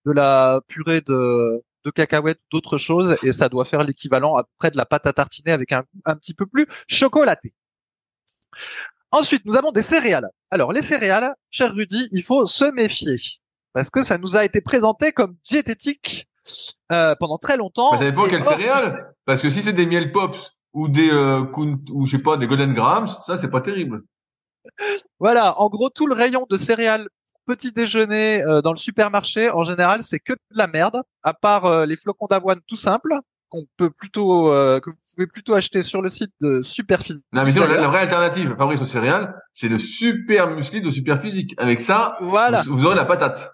de la purée de, de cacahuètes ou d'autres choses, et ça doit faire l'équivalent après de la pâte à tartiner avec un un petit peu plus chocolaté. Ensuite, nous avons des céréales. Alors, les céréales, cher Rudy, il faut se méfier parce que ça nous a été présenté comme diététique euh, pendant très longtemps. Bah, ça dépend or, céréales. Parce que si c'est des miel pops ou des euh, ou je sais pas des golden grams, ça c'est pas terrible. Voilà, en gros, tout le rayon de céréales petit déjeuner euh, dans le supermarché, en général, c'est que de la merde, à part euh, les flocons d'avoine tout simples qu'on peut plutôt euh, que vous pouvez plutôt acheter sur le site de Superphysique. Non mais sinon, la, vraie alternative, Fabrice aux céréales, c'est le super muesli de super physique. Avec ça, Voilà, vous, vous aurez la patate.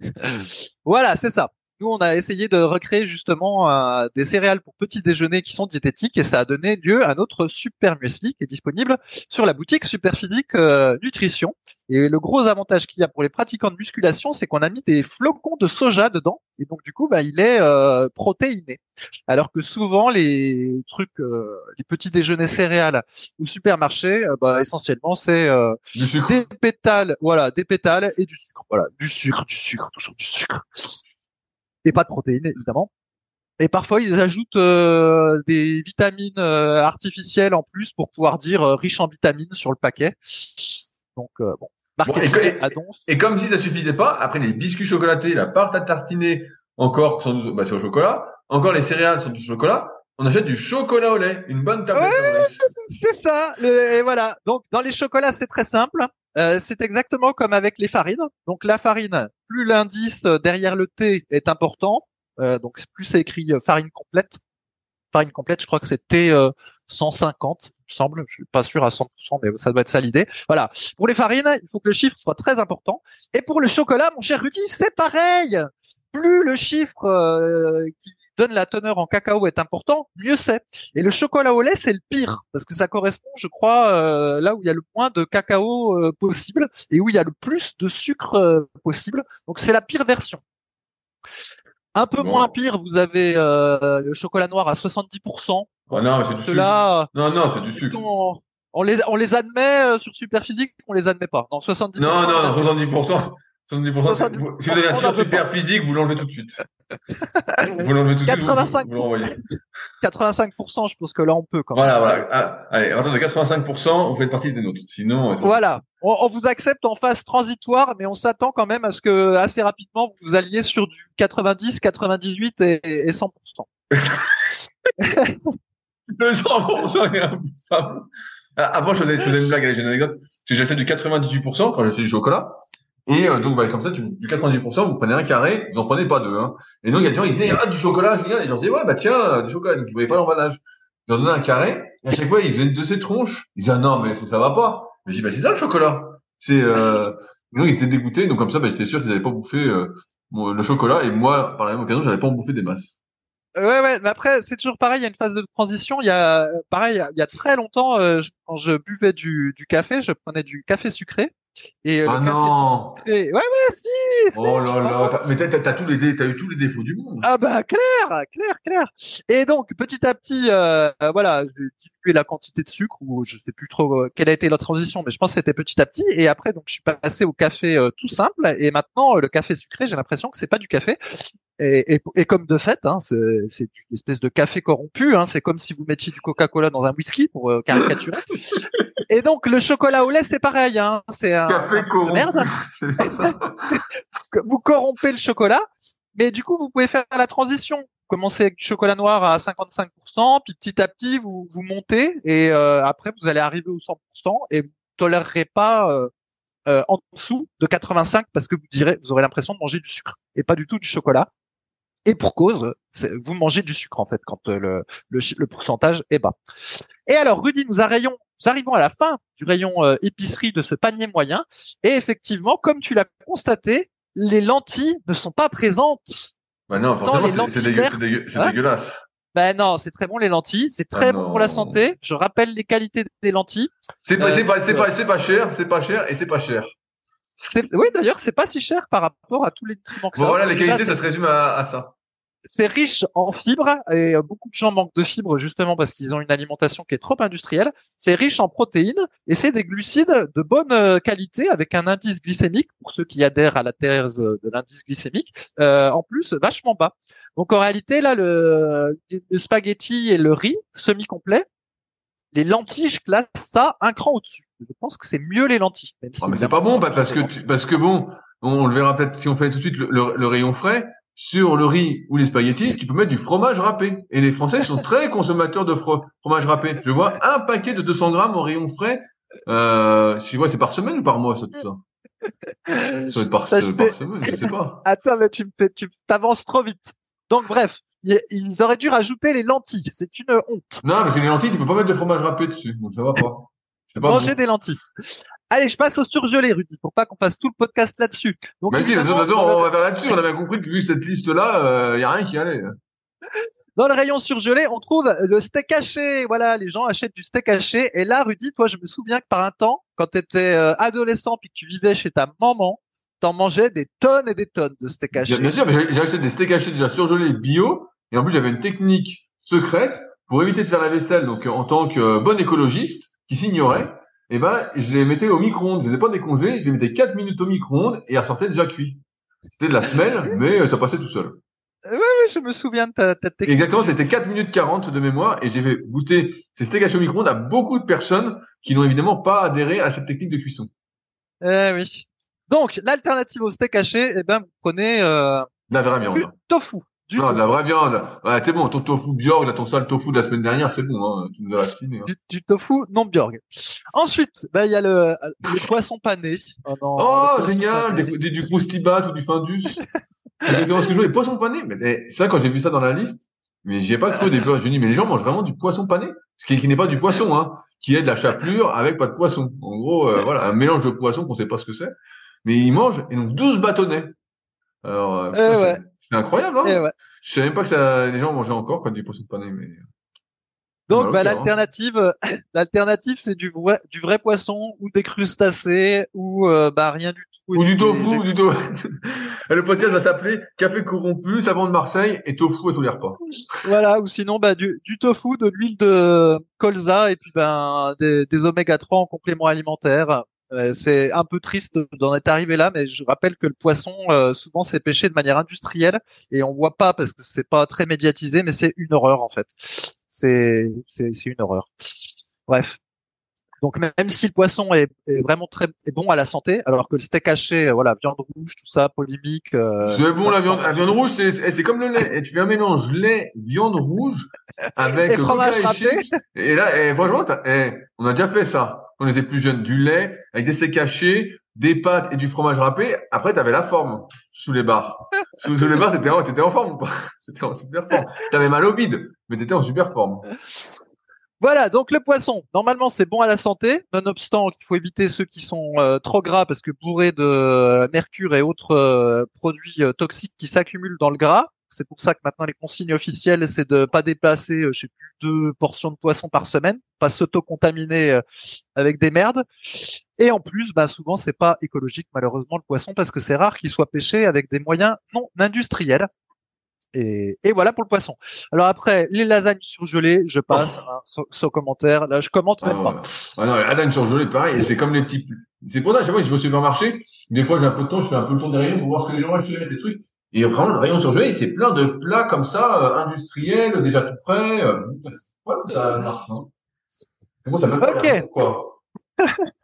voilà, c'est ça. Nous, on a essayé de recréer justement euh, des céréales pour petit déjeuner qui sont diététiques et ça a donné lieu à notre super muesli qui est disponible sur la boutique Superphysique euh, Nutrition. Et le gros avantage qu'il y a pour les pratiquants de musculation, c'est qu'on a mis des flocons de soja dedans et donc du coup, bah, il est euh, protéiné. Alors que souvent les trucs, euh, les petits déjeuners céréales au supermarché, bah, essentiellement c'est euh, des pétales, voilà, des pétales et du sucre. Voilà, du sucre, du sucre, toujours du sucre. Et pas de protéines, évidemment. Et parfois, ils ajoutent euh, des vitamines euh, artificielles en plus pour pouvoir dire euh, riche en vitamines sur le paquet. Donc, euh, bon, marketing Bon, et-. Et comme si ça suffisait pas, après les biscuits chocolatés, la pâte à tartiner, encore sont bah, c'est au chocolat, encore les céréales sont du chocolat, on achète du chocolat au lait, une bonne tablette. Ouais. C'est ça. Le, et voilà. Donc, dans les chocolats, c'est très simple. Euh, c'est exactement comme avec les farines. Donc, la farine, plus l'indice euh, derrière le T est important, euh, donc plus c'est écrit euh, farine complète. Farine complète, je crois que c'est T euh, 150, il me semble. Je suis pas sûr à 100%, mais ça doit être ça l'idée. Voilà. Pour les farines, il faut que le chiffre soit très important. Et pour le chocolat, mon cher Rudy, c'est pareil. Plus le chiffre euh, donne la teneur en cacao est important, mieux c'est. Et le chocolat au lait, c'est le pire, parce que ça correspond, je crois, euh, là où il y a le moins de cacao euh, possible et où il y a le plus de sucre euh, possible. Donc c'est la pire version. Un peu Bon. moins pire, vous avez le chocolat noir à 70%. Oh non, c'est du sucre. Ceux-là, Non, non, c'est du sucre. on les, on les admet sur Superphysique, on les admet pas. Non, 70%. Non, on non, admet. 70%. 70%. 70%, vous- si vous avez un super physique, vous l'enlevez tout de suite. Vous l'enlevez tout de suite. vous- 85. Vous, vous l'envoyez. 85%, je pense que là on peut quand même. Voilà, voilà. Ah, allez, à de 85%, vous faites partie des nôtres. Sinon, euh, Voilà. On, on vous accepte en phase transitoire, mais on s'attend quand même à ce que assez rapidement vous alliez sur du 90, 98 et, et 100%. 200% et un femme. Ah, Avant, je faisais, je faisais une blague, j'ai une anecdote. J'ai fait du 98% quand j'ai fait du chocolat. Et euh, donc, bah, comme ça, tu, du 98%, vous prenez un carré, vous en prenez pas deux. Hein. Et donc, il y a des gens, ils disaient, ah, du chocolat, viens. Et les gens disaient, ouais, bah tiens, euh, du chocolat. Donc, ils voyaient pas l'emballage. Ils en donnaient un carré. Et à chaque fois, ils faisaient une de ces tronches. Ils disaient, ah non, mais ça, ça va pas. Mais je dis, bah c'est ça le chocolat. C'est... Euh... Donc, ils étaient dégoûtés. Donc, comme ça, bah, j'étais sûr qu'ils n'avaient pas bouffé le chocolat. Et moi, par la même occasion, j'avais pas en bouffé des masses. Ouais, ouais, mais après, c'est toujours pareil, il y a une phase de transition. Il y a, pareil, il y a très longtemps, euh, quand je buvais du, du café, je prenais du café sucré. Et euh, Ah non ouais, ouais, si, Oh là là, mais t'as, t'as, t'as tous les t'as eu tous les défauts du monde. Ah bah clair, clair, clair. Et donc petit à petit, euh, voilà, j'ai diminué la quantité de sucre ou je sais plus trop euh, quelle a été la transition, mais je pense que c'était petit à petit. Et après donc je suis passé au café euh, tout simple. Et maintenant le café sucré, j'ai l'impression que c'est pas du café. Et, et, et comme de fait, hein, c'est, c'est une espèce de café corrompu. Hein, c'est comme si vous mettiez du Coca-Cola dans un whisky pour euh, caricaturer. et donc le chocolat au lait, c'est pareil. Hein, c'est un, Café corrompu. merde vous corrompez le chocolat, mais du coup, vous pouvez faire la transition. Commencez avec du chocolat noir à 55%, puis petit à petit, vous, vous montez, et euh, après, vous allez arriver au 100%, et vous tolérerez pas euh, euh, en dessous de 85 parce que vous direz, vous aurez l'impression de manger du sucre, et pas du tout du chocolat. Et pour cause, vous mangez du sucre en fait quand euh, le, le, le pourcentage est bas. Et alors, Rudy, nous, arrivons, nous arrivons à la fin du rayon euh, épicerie de ce panier moyen. Et effectivement, comme tu l'as constaté, les lentilles ne sont pas présentes. Bah non, forcément, c'est, dégueu- dégueu- hein dégueulasse. Ben non, c'est très bon les lentilles, c'est très Ah bon pour la santé. Je rappelle les qualités des lentilles. C'est pas, Euh, c'est pas, cher, c'est pas cher et c'est pas cher. Oui, d'ailleurs, c'est pas si cher par rapport à tous les nutriments que Bon, ça. voilà, les qualités, ça se résume à, à ça. C'est riche en fibres et euh, beaucoup de gens manquent de fibres justement parce qu'ils ont une alimentation qui est trop industrielle. C'est riche en protéines et c'est des glucides de bonne euh, qualité avec un indice glycémique pour ceux qui adhèrent à la thèse de l'indice glycémique euh, en plus vachement bas. Donc en réalité là le, le spaghetti et le riz semi complet, les lentilles je classe ça un cran au-dessus. Je pense que c'est mieux les lentilles. Même si mais c'est pas bon parce que tu, parce que bon on le verra peut-être si on fait tout de suite le rayon frais sur le riz ou les spaghettis, tu peux mettre du fromage râpé. Et les Français sont très consommateurs de fromage râpé. Je vois un paquet de 200 grammes au rayon frais. Euh, je vois, c'est par semaine ou par mois, ça, tout ça? Ça être par, semaine, je sais pas. Attends, mais tu t'avances trop vite. Donc, bref, ils auraient dû rajouter les lentilles. C'est une honte. Non, parce que les lentilles, tu peux pas mettre de fromage râpé dessus. Donc, ça va pas. Manger des lentilles. Allez, je passe au surgelé, Rudy, pour pas qu'on fasse tout le podcast là-dessus. Donc, Mais si, on va faire là-dessus. On a bien compris que vu cette liste-là, il euh, y a rien qui allait. Dans le rayon surgelé, on trouve le steak haché. Voilà, les gens achètent du steak haché. Et là, Rudy, toi, je me souviens que par un temps, quand tu étais euh, adolescent puis que tu vivais chez ta maman, t'en mangeais des tonnes et des tonnes de steak haché. Bien, sûr, mais j'ai acheté des steaks hachés déjà surgelés bio. Et en plus, j'avais une technique secrète pour éviter de faire la vaisselle. Donc, en tant que bon écologiste qui s'ignorait, eh ben, je les mettais au micro-ondes. Je les ai pas décongelés, je les mettais 4 minutes au micro-ondes et ils ressortaient déjà cuits. C'était de la semelle, mais euh, ça passait tout seul. Oui, oui, je me souviens de ta, ta technique. Exactement, c'était 4 minutes 40 de mémoire et j'ai fait goûter ces steaks au micro-ondes à beaucoup de personnes qui n'ont évidemment pas adhéré à cette technique de cuisson. Eh oui. Donc, l'alternative au steak haché, eh ben, vous prenez, euh, la vraie viande. tofu non, de la vraie viande. Ouais, c'est bon, ton tofu Bjorg, là, ton sale tofu de la semaine dernière, c'est bon, hein. Tu nous as vacciné, hein. du, tofu non Bjorg. Ensuite, bah, il y a le, le poisson pané. Oh, non, oh génial! Des, du croustibat ou du findus. c'est exactement ce que je veux. Les poissons panés. Mais, vrai, quand j'ai vu ça dans la liste, mais j'ai pas cru début. Je me dis, mais les gens mangent vraiment du poisson pané? Ce qui, qui n'est pas du poisson, hein. Qui est de la chapelure avec pas de poisson. En gros, euh, voilà, un mélange de poisson qu'on sait pas ce que c'est. Mais ils mangent, et donc 12 bâtonnets. Alors, euh, eh ouais. C'est incroyable, hein? Eh ouais. Je savais même pas que ça, les gens mangeaient encore quoi du poisson pané, mais. Donc, bah, l'alternative, l'alternative, c'est du vrai, du vrai poisson ou des crustacés ou euh, bah rien du tout. Ou du tofu, ou du tofu. le podcast va s'appeler Café corrompu, savon de Marseille et tofu à tous les repas. Voilà, ou sinon bah du, du tofu, de l'huile de colza et puis ben des, des oméga 3 en complément alimentaire. Euh, c'est un peu triste d'en être arrivé là, mais je rappelle que le poisson, euh, souvent, c'est pêché de manière industrielle et on voit pas parce que c'est pas très médiatisé, mais c'est une horreur en fait. C'est c'est une horreur. Bref. Donc même si le poisson est, vraiment très est bon à la santé, alors que le steak haché, euh, voilà, viande rouge, tout ça, polémique. c'est bon la viande, la viande rouge, c'est c'est comme le lait. Et tu fais un mélange lait, viande rouge avec et fromage râpé. Et là, et franchement, et on a déjà fait ça on était plus jeune, du lait avec des steaks cachés, des pâtes et du fromage râpé. Après, tu avais la forme sous les barres. sous, les barres, t'étais en, étais en forme ou pas T'étais en super forme. T'avais mal au bide, mais t'étais en super forme. Voilà, donc le poisson, normalement c'est bon à la santé, nonobstant qu'il faut éviter ceux qui sont euh, trop gras parce que bourrés de euh, mercure et autres euh, produits toxiques qui s'accumulent dans le gras. C'est pour ça que maintenant les consignes officielles, c'est de pas dépasser, je sais plus, deux portions de poisson par semaine, pas s'auto-contaminer euh, avec des merdes. Et en plus, bah, souvent, c'est pas écologique, malheureusement, le poisson, parce que c'est rare qu'il soit pêché avec des moyens non industriels. Et, et, voilà pour le poisson. Alors après, les lasagnes surgelées, je passe oh. hein, commentaire. Là, je commente même pas. Ah non, les lasagnes surgelées, pareil. C'est comme les petits. C'est pour ça, chaque fois que je vais au supermarché, des fois j'ai un peu de temps, je fais un peu le tour rayons pour voir ce que les gens achètent des trucs. Et vraiment, le rayon surgelé, c'est plein de plats comme ça, euh, industriels, déjà tout prêts. Euh, ouais, ça marche, bon, ça Ok. Quoi.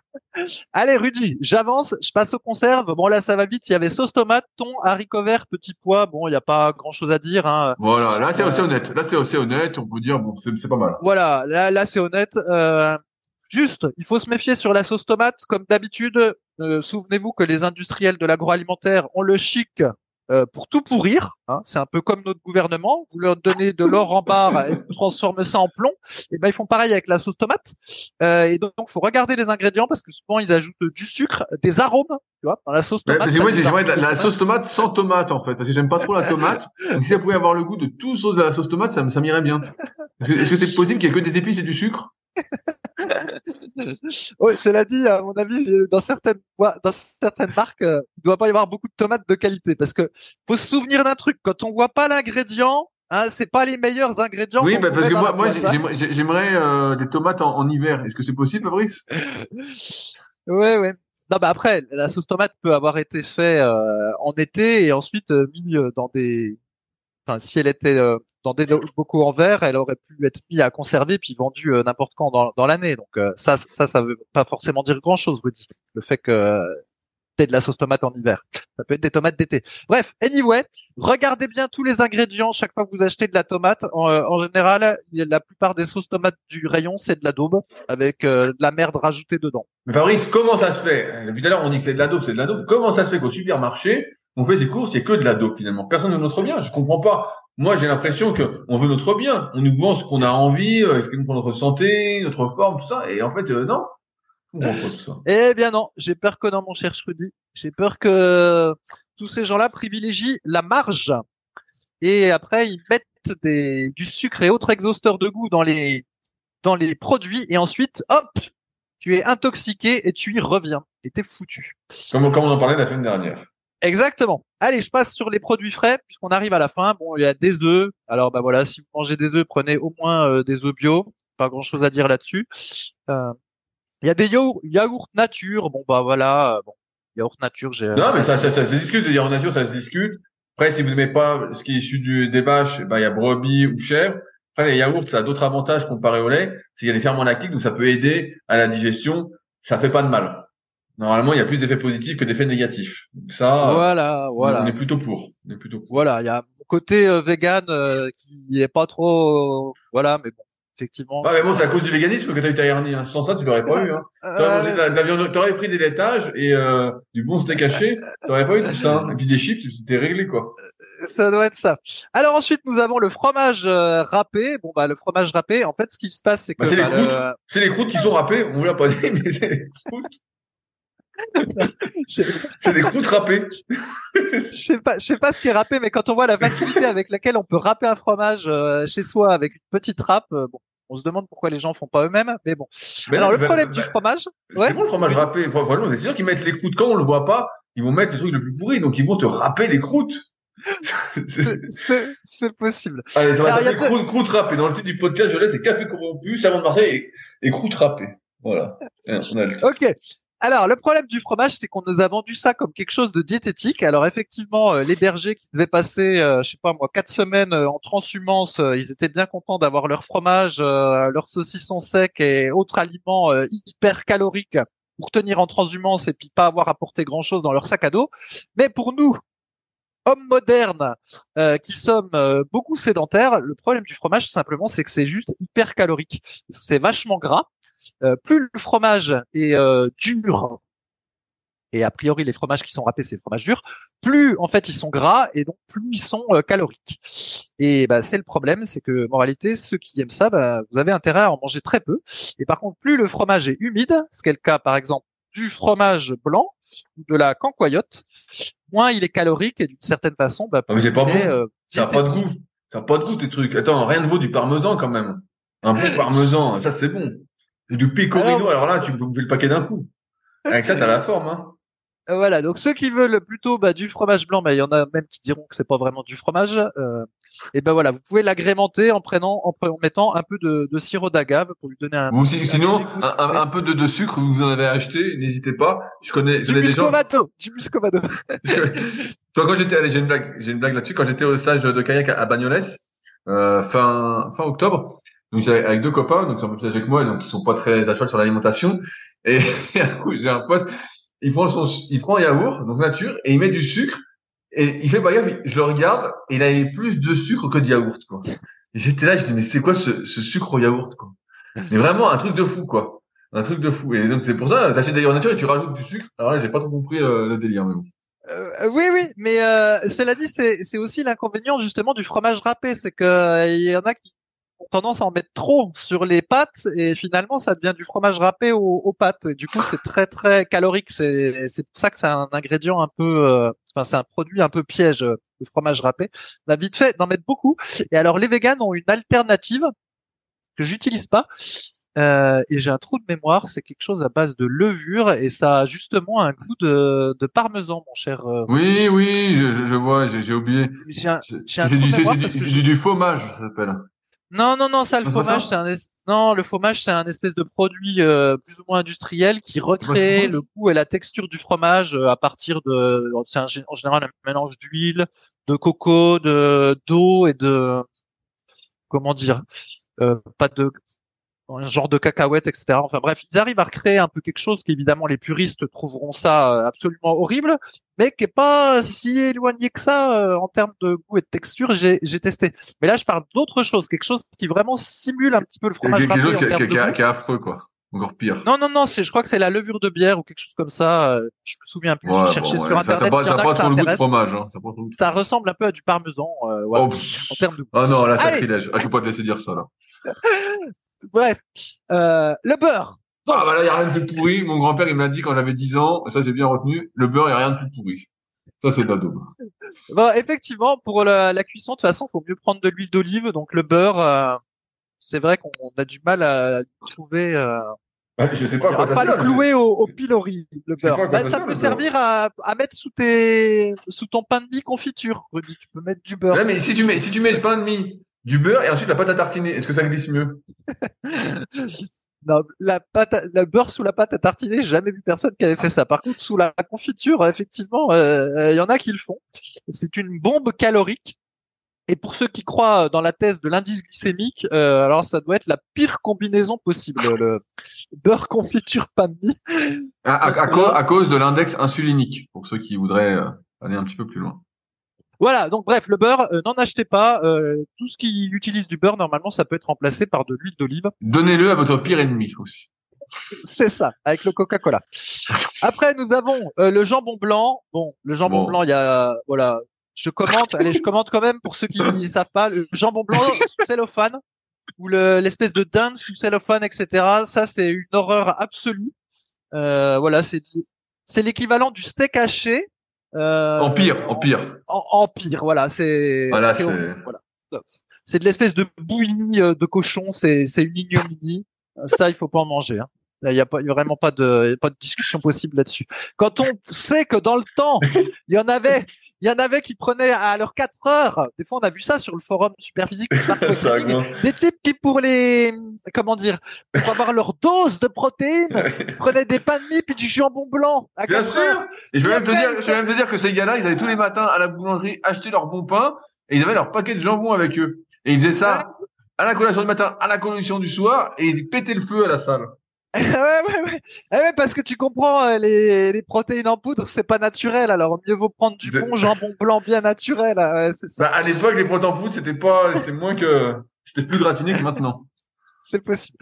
Allez, Rudy, j'avance, je passe aux conserves. Bon, là, ça va vite. Il y avait sauce tomate, thon, haricots verts, petits pois. Bon, il n'y a pas grand chose à dire. Hein. Voilà, là, c'est assez honnête. Là, c'est assez honnête. On peut dire, bon, c'est pas mal. Voilà, là, là c'est honnête. Euh, juste, il faut se méfier sur la sauce tomate. Comme d'habitude, euh, souvenez-vous que les industriels de l'agroalimentaire ont le chic euh, pour tout pourrir. Hein. C'est un peu comme notre gouvernement. Vous leur donnez de l'or en barre et vous transformez ça en plomb. Et ben ils font pareil avec la sauce tomate. Euh, et donc faut regarder les ingrédients parce que souvent ils ajoutent du sucre, des arômes, tu vois, dans la sauce tomate. la, la, sauce tomate sans tomate en fait, parce que j'aime pas trop la tomate. Donc, si ça pouvait avoir le goût de tout sauce de la sauce tomate, ça, ça m'irait bien. Est-ce que c'est possible qu'il y ait que des épices et du sucre? oui, cela dit, à mon avis, dans certaines dans certaines marques, euh, il doit pas y avoir beaucoup de tomates de qualité parce que faut se souvenir d'un truc quand on voit pas l'ingrédient. Hein, c'est pas les meilleurs ingrédients. Oui, bah, parce que moi, moi hein. j'aimerais euh, des tomates en, en hiver. Est-ce que c'est possible, Fabrice? Ouais, ouais. Non, bah après, la sauce tomate peut avoir été faite euh, en été et ensuite euh, mis dans des. Enfin, si elle était dans bocaux en verre, elle aurait pu être mise à conserver puis vendue n'importe quand dans, l'année. Donc ça, ça, ça veut pas forcément dire grand chose, dites. Le fait que de la sauce tomate en hiver. Ça peut être des tomates d'été. Bref, anyway, regardez bien tous les ingrédients chaque fois que vous achetez de la tomate. En, euh, général, la plupart des sauces tomates du rayon, c'est de la daube avec euh, de la merde rajoutée dedans. Mais Fabrice, comment ça se fait? Depuis tout on dit que c'est de la daube, c'est de la daube. Comment ça se fait qu'au supermarché, on fait ses courses, c'est que de la daube finalement Personne ne veut notre bien. Je comprends pas. Moi, j'ai l'impression que on veut notre bien. On nous vend ce qu'on a envie, euh, ce qui nous pour notre santé, notre forme, tout ça. Et en fait, non. Eh bien non, j'ai peur que non, mon cher Rudy. J'ai peur que tous ces gens-là privilégient la marge et après ils mettent des, du sucre et autres exhausteurs de goût dans les dans les produits et ensuite hop, tu es intoxiqué et tu y reviens et t'es foutu. Comme, comme on en parlait la semaine dernière. Exactement. Allez, je passe sur les produits frais puisqu'on arrive à la fin. Bon, il y a des œufs. Alors bah voilà, si vous mangez des œufs, prenez au moins euh, des œufs bio. Pas grand chose à dire là-dessus. Euh, il y a des yaourts, yaourts nature. Bon bah voilà, bon yaourt nature. J'ai. Non mais ça, ça, ça, se discute. Les yaourts nature, ça se discute. Après, si vous n'aimez pas ce qui est issu du, des vaches, bah il y a brebis ou chèvre. Après, les yaourts, ça a d'autres avantages comparé au lait. C'est qu'il y a des ferments lactiques, donc ça peut aider à la digestion. Ça fait pas de mal. Normalement, il y a plus d'effets positifs que d'effets négatifs. Donc ça, voilà, voilà. On est plutôt pour. On est plutôt pour. Voilà, il y a côté euh, vegan euh, qui est pas trop, voilà, mais bon effectivement. Ah, mais bon, c'est à cause du véganisme que tu as eu ta hernie. Hein. Sans ça, tu l'aurais pas eu. Hein. Tu aurais pris des laitages et euh, du bon steak haché. Tu n'aurais pas eu tout ça. Hein. Et puis des chips, c'était réglé, quoi. Ça doit être ça. Alors ensuite, nous avons le fromage euh, râpé. Bon, bah, le fromage râpé, en fait, ce qui se passe, c'est bah, que... c'est les, bah, croûtes. C'est les croûtes qui sont râpées. On vous l'a pas dit, mais c'est les croûtes. C'est des croûtes râpées. je sais pas, je sais pas ce qui est râpé, mais quand on voit la facilité avec laquelle on peut râper un fromage euh, chez soi avec une petite râpe, euh, bon, on se demande pourquoi les gens font pas eux-mêmes, mais bon. Alors le problème du fromage, c'est bon le fromage râpé. Franchement, c'est sûr qu'ils mettent les croûtes quand on le voit pas, ils vont mettre le truc le plus pourri, donc ils vont te râper les croûtes. c'est possible. Allez, ça va s'appeler croûte, croûte râpée. Dans le titre du podcast, je laisse, c'est café corrompu, savon de Marseille et, et croûte râpée. Voilà. Ok. Alors, le problème du fromage, c'est qu'on nous a vendu ça comme quelque chose de diététique. Alors, effectivement, euh, les bergers qui devaient passer, euh, je sais pas moi, quatre semaines euh, en transhumance, ils étaient bien contents d'avoir leur fromage, leur saucisson sec et autres aliments hyper caloriques pour tenir en transhumance et puis pas avoir apporté grand-chose dans leur sac à dos. Mais pour nous, hommes modernes qui sommes beaucoup sédentaires, le problème du fromage, tout simplement, c'est que c'est juste hyper calorique. C'est vachement gras. Euh, plus le fromage est euh, dur, et a priori les fromages qui sont râpés c'est le fromage dur, plus en fait ils sont gras et donc plus ils sont euh, caloriques. Et bah, c'est le problème, c'est que moralité ceux qui aiment ça, bah, vous avez intérêt à en manger très peu. Et par contre plus le fromage est humide, ce qui est le cas par exemple du fromage blanc ou de la cancoyote, moins il est calorique et d'une certaine façon, bah, ah, mais c'est pas bon. ça n'a pas de goût. Ça n'a pas de goût tes trucs. Attends, rien ne vaut du parmesan quand même. Un bon parmesan, ça c'est bon. Du pecorino, alors, là, tu peux bouffer le paquet d'un coup. Avec ça, t'as la forme, hein. Voilà, donc ceux qui veulent plutôt bah, du fromage blanc, bah, il y en a même qui diront que c'est pas vraiment du fromage. Euh, et ben voilà, vous pouvez l'agrémenter en prenant, en, mettant un peu de, de sirop d'agave pour lui donner un. Ou sinon, un, un, peu de, de, sucre, vous en avez acheté, n'hésitez pas. Je connais, du muscovado, du muscovado. Toi, quand j'étais, allez, j'ai une blague, j'ai une blague là-dessus. Quand j'étais au stage de kayak à Bagnoles, euh, fin fin octobre, donc avec deux copains, donc ils sont un peu plus âgés que moi, donc ils sont pas très à cheval sur l'alimentation. Et un coup, j'ai un pote, il prend son, il prend un yaourt, donc nature, et il met du sucre, et il fait pas gaffe, je le regarde, et il avait plus de sucre que de yaourt, quoi. J'étais là, je dis mais c'est quoi ce, ce, sucre au yaourt, quoi? Mais vraiment un truc de fou, quoi. Un truc de fou. Et donc c'est pour ça, t'achètes yaourts nature et tu rajoutes du sucre. Alors là, j'ai pas trop compris euh, le délire, mais bon. Euh, oui, oui, mais euh, cela dit, c'est aussi l'inconvénient justement du fromage râpé, c'est que il y en a qui tendance à en mettre trop sur les pâtes et finalement ça devient du fromage râpé aux, pâtes. Et du coup, c'est très très calorique. C'est c'est pour ça que c'est un ingrédient un peu, euh, enfin c'est un produit un peu piège euh, le fromage râpé. On a vite fait d'en mettre beaucoup. Et alors les véganes ont une alternative que j'utilise pas. Euh, et j'ai un trou de mémoire, c'est quelque chose à base de levure et ça a justement un goût de, de parmesan, mon cher. euh, Oui, oui, je, je, vois, j'ai oublié. J'ai du, du, du fromage, ça s'appelle. Non, non, non, ça, le fromage, c'est un, es- non, le fromage, c'est un espèce de produit euh, plus ou moins industriel qui recrée le goût et la texture du fromage euh, à partir de, c'est un en général un mélange d'huile, de coco, de d'eau et de, comment dire, euh, pas de, un genre de cacahuètes, etc. Enfin bref, ils arrivent à recréer un peu quelque chose qu'évidemment les puristes trouveront ça euh, absolument horrible, mais qui est pas si éloigné que ça euh, en termes de goût et de texture. J'ai j'ai testé. Mais là, je parle d'autre chose, quelque chose qui vraiment simule un petit peu le fromage râpé en qui, est- termes qui, de goût. qui est affreux, quoi. Encore pire. Non, non, non, c'est, je crois que c'est la levure de bière ou quelque chose comme ça. euh, Je me souviens plus. Ouais, J'ai cherché bon, ouais. sur Ça- ça internet ça a ça goût de intéresse. fromage. Hein. Ça, Ça ressemble un peu à du parmesan, euh, voilà, Oh, en termes de goût. Ah non, là, sacrilège. Ah, je peux pas te laisser dire ça, là. Bref, euh, le beurre. Ah, bah là, y a rien de plus pourri. Mon grand-père, il m'a dit quand j'avais 10 ans, et ça, j'ai bien retenu, le beurre, y a rien de plus pourri. Ça, c'est de la daube. Bon, effectivement, pour la, la cuisson, de toute façon, faut mieux prendre de l'huile d'olive. Donc le beurre, euh, c'est vrai qu'on a du mal à trouver. Euh, Ah, je sais on va pas le clouer au, au pilori, le beurre. pas Bah, ça peut servir à, à mettre sous tes, sous ton pain de mie confiture. Rudy, tu peux mettre du beurre. Mais si tu mets, si tu mets le pain de mie, du beurre et ensuite la pâte à tartiner, est-ce que ça glisse mieux Non, la pâte, à- le beurre sous la pâte à tartiner, j'ai jamais vu personne qui avait fait ça. Par contre, sous la confiture, effectivement, euh, il y en a qui le font. C'est une bombe calorique. Et pour ceux qui croient dans la thèse de l'indice glycémique, euh, alors ça doit être la pire combinaison possible. Le beurre confiture pain de mie. à, à- Parce à que cause, là- à cause de l'index insulinique, pour ceux qui voudraient euh, aller un petit peu plus loin. Voilà. Donc bref, le beurre, euh, n'en achetez pas. Euh, tout ce qui utilise du beurre, normalement, ça peut être remplacé par de l'huile d'olive. Donnez-le à votre pire ennemi aussi. C'est ça, avec le Coca-Cola. Après, nous avons euh, le jambon blanc. Bon, le jambon Bon. blanc, il y a, voilà, je commente. allez, je commente quand même pour ceux qui ne savent pas. Le jambon blanc sous cellophane ou le- l'espèce de dinde sous cellophane, etc. Ça, c'est une horreur absolue. Euh, voilà, c'est c'est l'équivalent du steak haché. Euh, En pire, en pire. En, en pire, voilà. C'est Voilà, c'est voilà. C'est de l'espèce de bouillie euh, de cochon. C'est c'est une ignominie. Euh, Ça, il faut pas en manger. Hein. Il y a pas, il y a vraiment pas de, pas de discussion possible là-dessus. Quand on sait que dans le temps, il y en avait, il y en avait qui prenaient à leurs 4 heures. Des fois, on a vu ça sur le forum Superphysique. des types qui, pour les, comment dire, pour avoir leur dose de protéines, prenaient des pains de mie puis du jambon blanc à Bien 4 heures. sûr. Et je vais même te dire, je vais même te dire que ces gars-là, ils allaient tous les matins à la boulangerie acheter leur bon pain et ils avaient leur paquet de jambon avec eux. Et ils faisaient ça à la collation du matin, à la collation du soir et ils pétaient le feu à la salle. ouais, ouais, ouais. Eh ouais, parce que tu comprends, euh, les, les protéines en poudre, c'est pas naturel. Alors, mieux vaut prendre du bon jambon blanc bien naturel. hein, ouais, c'est ça. Bah, à l'époque, les protéines en poudre, c'était pas, c'était moins que, c'était plus gratiné que maintenant. c'est possible.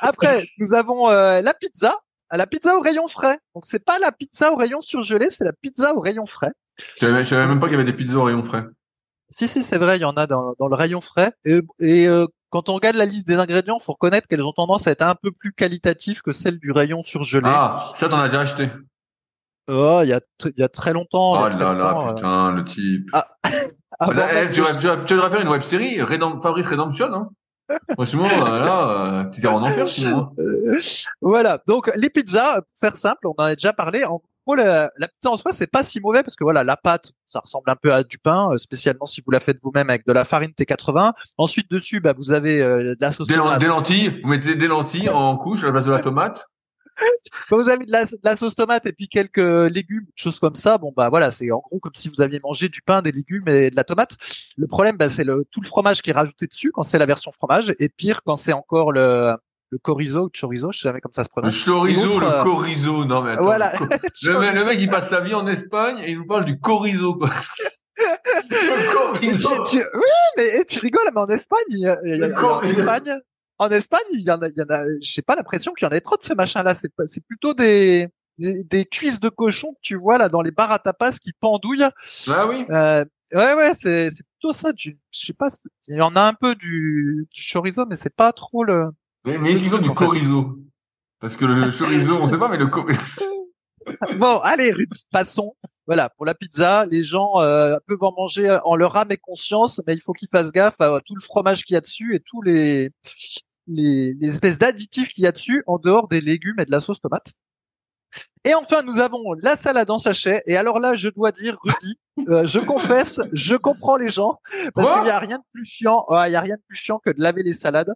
Après, nous avons euh, la pizza. La pizza au rayon frais. Donc, c'est pas la pizza au rayon surgelé, c'est la pizza au rayon frais. Je savais, je savais même pas qu'il y avait des pizzas au rayon frais. Si, si, c'est vrai, il y en a dans, dans le rayon frais. Et, et, euh, quand on regarde la liste des ingrédients, faut reconnaître qu'elles ont tendance à être un peu plus qualitatives que celles du rayon surgelé. Ah, ça t'en as déjà acheté? Oh, il y a, il y a très longtemps. Oh là là, euh, putain, le type. Là, tu, devrais faire une web série, Fabrice Redemption, hein. Franchement, euh, là, euh, tu t'es en enfer, sinon. hein. Euh, voilà. Donc les pizzas, pour faire simple, on en a déjà parlé. En gros, la, la pizza en soi, c'est pas si mauvais parce que voilà, la pâte, ça ressemble un peu à du pain, euh, spécialement si vous la faites vous-même avec de la farine T80. Ensuite dessus, bah, vous avez euh, de la sauce Des, tomate. des lentilles, vous mettez des lentilles en couche à la place de la tomate. Quand vous avez de la, de la sauce tomate et puis quelques légumes, choses comme ça, bon bah voilà, c'est en gros comme si vous aviez mangé du pain, des légumes et de la tomate. Le problème, bah, c'est le tout le fromage qui est rajouté dessus quand c'est la version fromage, et pire quand c'est encore le le chorizo ou chorizo, je sais jamais comment ça se Le prononce. chorizo, Et l'autre, le euh, chorizo, non mais attends. Voilà. le, le mec, le il passe sa vie en Espagne et il nous parle du chorizo, quoi. le chorizo. Tu- tu- Oui, mais tu rigoles, mais en Espagne, il y a- il y a- Le en Espagne, en Espagne, il y en a, il y en a, j'ai pas l'impression qu'il y en ait trop de ce machin-là. C'est pas- c'est plutôt des, des, des cuisses de cochon que tu vois là dans les bars à tapas qui pendouillent. Ah oui. Euh, ouais, ouais, c'est, c'est plutôt ça. Du, je sais pas, il y en a un peu du, du chorizo, mais c'est pas trop le. Mais, ont du chorizo. Parce que le chorizo, on sait pas, mais le chorizo. Bon, allez, Rudy, passons. Voilà, pour la pizza, les gens euh, peuvent en manger en leur âme et conscience, mais il faut qu'ils fassent gaffe à tout le fromage qu'il y a dessus et tous les les, les espèces d'additifs qu'il y a dessus en dehors des légumes et de la sauce tomate. Et enfin, nous avons la salade en sachet. Et alors là, je dois dire, Rudy, euh, je confesse, je comprends les gens parce qu'il y a rien de plus chiant. ouais, Il y a rien de plus chiant que de laver les salades.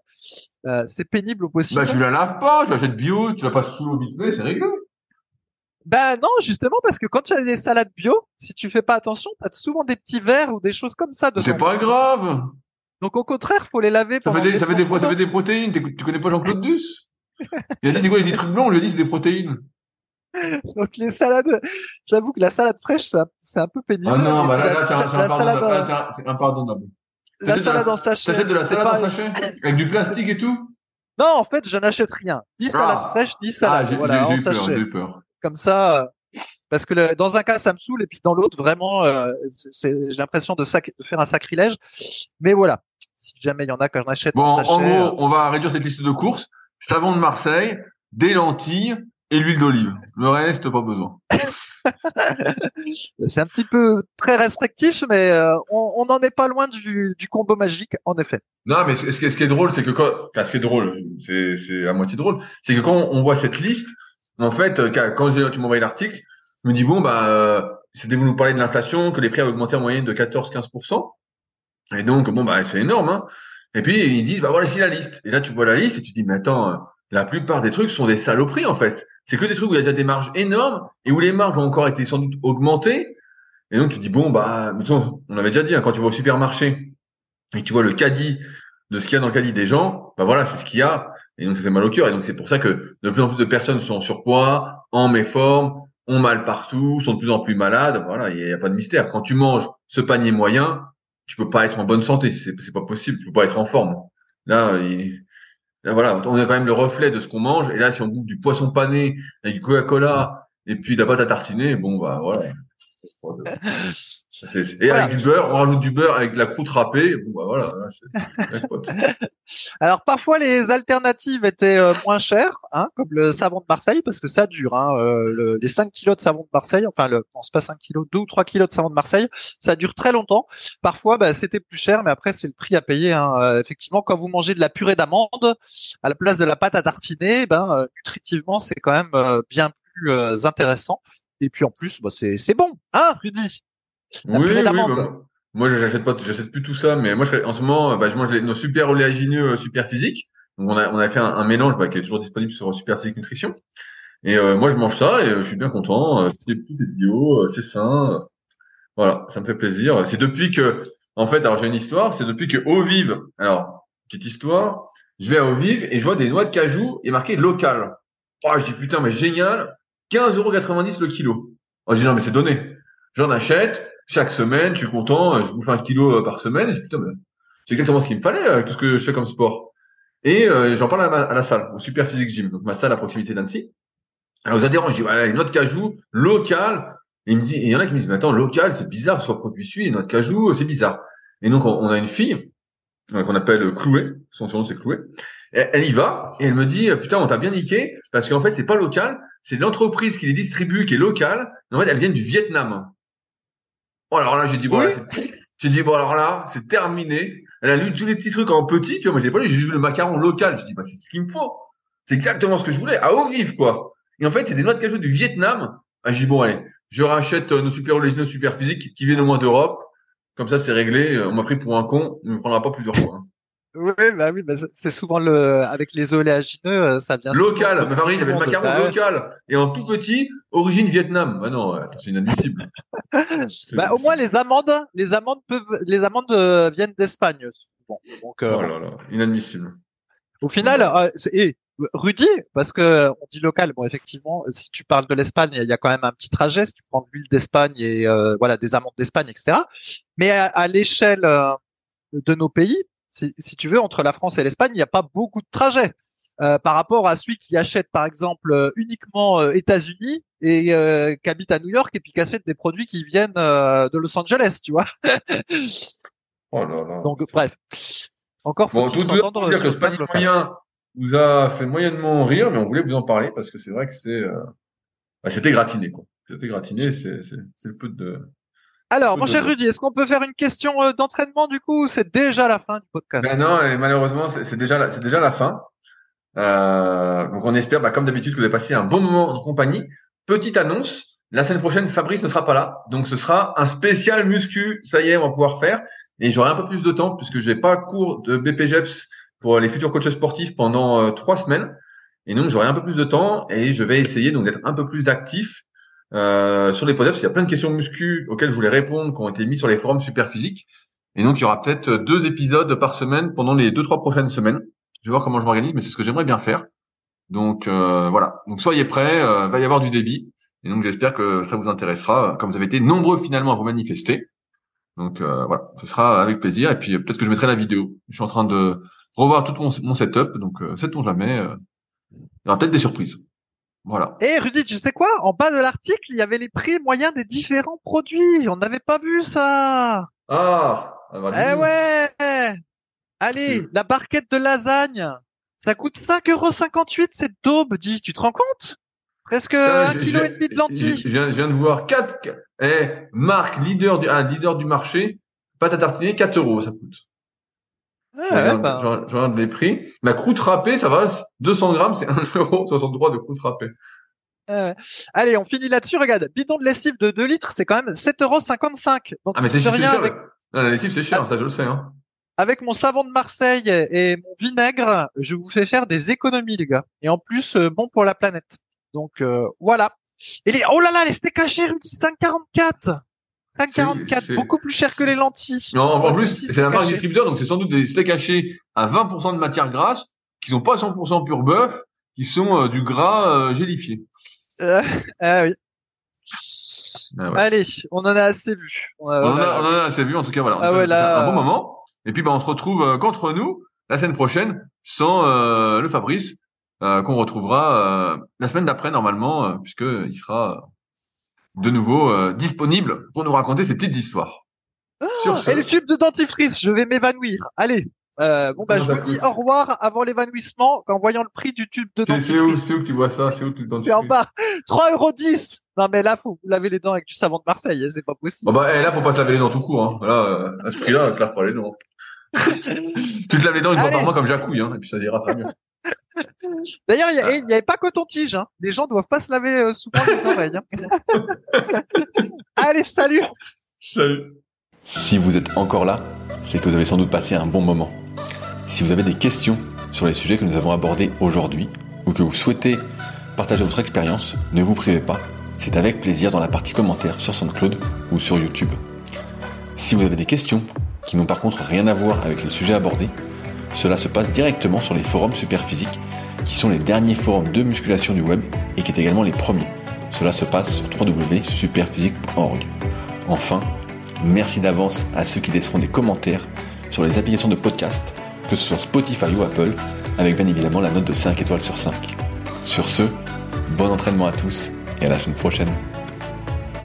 Euh, c'est pénible au possible. Bah, tu la laves pas, tu l'achètes bio, tu la passes sous l'eau vite fait, c'est réglé. Ben non, justement parce que quand tu as des salades bio, si tu fais pas attention, tu as souvent des petits verres ou des choses comme ça dedans. C'est pas grave. Donc au contraire, faut les laver Ça fait des, ça fait des, bons ça fait des protéines. Tu connais pas Jean-Claude Duss? Il a dit, c'est quoi les trucs blancs? On lui a dit, c'est des protéines. Donc les salades, j'avoue que la salade fraîche, ça, c'est un peu pénible. Ah non, bah là, la, là, c'est la salade, en- c'est impardonnable. la salade la- en sachet, T'achètes de la salade en sachet? Avec du plastique et tout? Non, en fait, je n'achète rien. Ni salade Ah. fraîche, ni Ah, salade. j'ai voilà, en sachet. j'ai eu peur. Comme ça, euh, parce que le- dans un cas, ça me saoule, et puis dans l'autre, vraiment, euh, j'ai l'impression de, faire un sacrilège. Mais voilà, si jamais il y en a quand j'en achète Bon, en en sachet. euh, gros, on va réduire cette liste de courses. Savon de Marseille, des lentilles et l'huile d'olive. Le reste, pas besoin. c'est un petit peu très restrictif, mais euh, on n'en est pas loin du, du combo magique, en effet. Non, mais ce, ce qui est- ce qui est drôle, c'est que quand, enfin, ce qui est drôle, c'est, à moitié drôle, c'est que quand on voit cette liste, en fait, euh, quand tu envoyé l'article, je me dis bon, bah, euh, c'était vous nous parler de l'inflation, que les prix avaient augmenté en moyenne de 14-15%. Et donc, bon, bah, c'est énorme, hein. Et puis, ils disent, bah, voilà, c'est la liste. Et là, tu vois la liste et tu te dis, mais attends, la plupart des trucs sont des saloperies, en fait. C'est que des trucs où il y a déjà des marges énormes et où les marges ont encore été sans doute augmentées. Et donc, tu dis, bon, bah, on avait déjà dit, hein, quand tu vas au supermarché et tu vois le caddie de ce qu'il y a dans le caddie des gens, bah voilà, c'est ce qu'il y a. Et donc, ça fait mal au cœur. Et donc, c'est pour ça que de plus en plus de personnes sont en surpoids, en méforme, ont mal partout, sont de plus en plus malades. Voilà, il n'y a, pas de mystère. Quand tu manges ce panier moyen, tu peux pas être en bonne santé. C'est pas possible. Tu peux pas être en forme. Là, il- là, voilà, on a quand même le reflet de ce qu'on mange. Et là, si on bouffe du poisson pané avec du Coca-Cola et puis de la pâte à tartiner, bon, bah, voilà. Et Voilà. avec du beurre, on rajoute du beurre avec de la croûte râpée. Bon, bah, voilà. pote. Alors parfois les alternatives étaient euh, moins chères, hein, comme le savon de Marseille, parce que ça dure. Hein, euh, le- les 5 kilos de savon de Marseille, enfin le, non c'est pas 5 kilos, 2 ou 3 kilos de savon de Marseille, ça dure très longtemps. Parfois bah, c'était plus cher, mais après c'est le prix à payer. Hein. Euh, effectivement, quand vous mangez de la purée d'amande à la place de la pâte à tartiner, ben nutritivement c'est quand même bien plus intéressant. Et puis en plus, bah, c'est c'est bon, hein, Rudy? La oui, oui, bah, moi j'achète pas, j'achète plus tout ça, mais moi je- en ce moment, bah, je mange les, nos super oléagineux euh, super physiques. Donc on a, on a fait un, un mélange bah, qui est toujours disponible sur Super Physique Nutrition. Et euh, moi je mange ça et euh, je suis bien content. Euh, C'est bio, euh, c'est sain. euh, voilà, ça me fait plaisir. C'est depuis que, en fait, alors j'ai une histoire, c'est depuis que Eau Vive, alors petite histoire, je vais à Eau Vive et je vois des noix de cajou et marqué local. Oh, je dis putain mais génial, 15,90€ le kilo. Oh, je dis non mais c'est donné. J'en achète chaque semaine, je suis content, euh, je bouffe un kilo euh, par semaine, et je dis putain c'est exactement ce qu'il me fallait avec tout ce que je fais comme sport. Et euh, j'en parle à, la salle, au Super Physique Gym, donc ma salle à proximité d'Annecy. Alors aux adhérents, je dis voilà, une noix de cajou locale. Et il me dit, il y en a qui me disent mais attends, local, c'est bizarre, soit produit suisse, une noix de cajou, c'est bizarre. Et donc on, a une fille euh, qu'on appelle Cloué, son surnom c'est Cloué. Et Elle y va et elle me dit putain on t'a bien niqué parce qu'en fait c'est pas local, c'est l'entreprise qui les distribue qui est locale. mais En fait elles viennent du Vietnam. Oh, alors là j'ai dit bon Oui. j'ai dit bon alors là c'est terminé. Elle a lu tous les petits trucs en petit, tu vois, moi j'ai pas lu, j'ai juste vu le macaron local. Je dis bah c'est ce qu'il me faut. C'est exactement ce que je voulais, à eau vive quoi. Et en fait c'est des noix de cajou du Vietnam. Ah, j'ai dit bon allez, je rachète euh, nos super originaux super physiques qui viennent au moins d'Europe. Comme ça c'est réglé. Euh, On m'a pris pour un con, on me prendra pas plusieurs fois. hein. Oui, bah oui, bah c'est- souvent le avec les oléagineux, euh, ça vient Local, ma farine, il y avait le du monde. macaron ouais. local. Et en tout petit, origine Vietnam. Bah non, c'est inadmissible. Bah, au moins les amandes, les amandes peuvent, les amandes euh, viennent d'Espagne. souvent. Donc euh, Oh là là, inadmissible. au final, euh, et Rudy, parce que on dit local, bon effectivement, si tu parles de l'Espagne, il y a quand même un petit trajet. Si tu prends de l'huile d'Espagne et euh, voilà des amandes d'Espagne, etc. Mais à, à l'échelle euh, de nos pays, si, si tu veux, entre la France et l'Espagne, il n'y a pas beaucoup de trajets. Euh, par rapport à celui qui achète par exemple euh, uniquement euh, États-Unis et euh, qui habite à New York et puis qui achète des produits qui viennent de Los Angeles, tu vois. Oh là là. Donc bref, encore Bon, faut-il tout, s'entendre dire que ce moyen vous a fait moyennement rire, mais on voulait vous en parler parce que c'est vrai que c'est, bah, c'était gratiné, quoi. C'était gratiné, c'est le peu de, Alors, mon cher Rudy, est-ce qu'on peut faire une question euh, d'entraînement du coup ou c'est déjà la fin du podcast? Ben non, et malheureusement, c'est déjà, la- c'est déjà la fin. Euh, donc on espère, bah, comme d'habitude, que vous avez passé un bon moment en compagnie. Petite annonce, la semaine prochaine, Fabrice ne sera pas là, donc ce sera un spécial muscu. Ça y est, on va pouvoir faire, et j'aurai un peu plus de temps puisque je vais pas cours de BPGEPS pour les futurs coachs sportifs pendant euh, trois semaines, et donc j'aurai un peu plus de temps et je vais essayer donc d'être un peu plus actif euh, sur les podeps. Il y a plein de questions muscu auxquelles je voulais répondre qui ont été mis sur les forums super physiques. Et donc, il y aura peut-être deux épisodes par semaine pendant les deux, trois prochaines semaines. Je vais voir comment je m'organise, mais c'est ce que j'aimerais bien faire. Donc, euh, voilà. Donc, soyez prêts. euh, va y avoir du débit. Et donc, j'espère que ça vous intéressera, euh, comme vous avez été nombreux finalement à vous manifester. Donc, euh, voilà. Ce sera avec plaisir. Et puis, euh, peut-être que je mettrai la vidéo. Je suis en train de revoir tout mon, mon setup. Donc, euh, sait-on jamais. euh, il y aura peut-être des surprises. Voilà. Et Rudy, tu sais quoi? En bas de l'article, il y avait les prix moyens des différents produits. On n'avait pas vu ça. Ah! ah bah, Eh ouais Allez, la barquette de lasagne, ça coûte 5,58€, c'est daube, dis, tu te rends compte? Presque un kilo et demi de lentilles. Je viens, de voir 4, eh, Marc, leader du, ah, leader du marché, pâte à tartiner, 4 euros, ça coûte. Ouais, je, ouais, regarde, bah, je regarde- je regarde les prix. La croûte râpée, ça va, 200 grammes, c'est 1,63€ de croûte râpée. ouais. Allez, on finit là-dessus. Regarde, bidon de lessive de 2 litres, c'est quand même 7,55€. Donc, Ah, mais c'est rien cher. avec, Non, la lessive, c'est cher, Ah. ça, je le sais, hein. avec mon savon de Marseille et mon vinaigre, je vous fais faire des économies, les gars. Et en plus, euh, bon pour la planète. Donc, euh, voilà. Et les, oh là là, les steaks hachés, Rudy, 5,44 5,44, c'est- beaucoup plus cher que les lentilles. Non, en, plus, c'est la marque distributeur, donc c'est sans doute des steaks hachés à 20% de matière grasse, qui sont pas 100% pur bœuf, qui sont euh, du gras euh, gélifié. Euh, ah oui. Ah ouais. Allez, on en a assez vu. On a- On en a, on en a assez vu, en tout cas, voilà. Ah ouais, là, Un bon moment. Et puis, bah, on se retrouve qu'entre nous la semaine prochaine sans le Fabrice, qu'on retrouvera la semaine d'après, normalement, puisque il sera de nouveau euh, disponible pour nous raconter ses petites histoires. Ce- Et le tube de dentifrice, je vais m'évanouir. Allez. Euh, bon bah Ah, je vous dis au revoir avant l'évanouissement en voyant le prix du tube de C'est c'est où, dentifrice. c'est où que tu vois ça? C'est où tu C'est en bas. 3,10 Non mais là faut vous laver les dents avec du savon de Marseille, hein, c'est pas possible. Bon, bah, eh, là, faut pas se laver les dents tout court, hein. Là, euh, à ce prix-là, tu te laves pas les dents. tu te laves les dents une fois par mois comme Jacouille, hein, et puis ça ira très mieux. D'ailleurs il y, a- il y avait pas coton-tige. Hein. Les gens doivent pas se laver euh, souvent les oreilles. hein. Allez salut. Salut. Si vous êtes encore là, c'est que vous avez sans doute passé un bon moment. Si vous avez des questions sur les sujets que nous avons abordés aujourd'hui, ou que vous souhaitez partager votre expérience, ne vous privez pas. C'est avec plaisir dans la partie commentaires sur SoundCloud ou sur YouTube. Si vous avez des questions qui n'ont par contre rien à voir avec les sujets abordés, cela se passe directement sur les forums Superphysique, qui sont les derniers forums de musculation du web et qui est également les premiers. Cela se passe sur www.superphysique.org. Enfin, merci d'avance à ceux qui laisseront des commentaires sur les applications de podcast, que ce soit Spotify ou Apple, avec bien évidemment la note de 5 étoiles sur 5. Sur ce, bon entraînement à tous et à la semaine prochaine.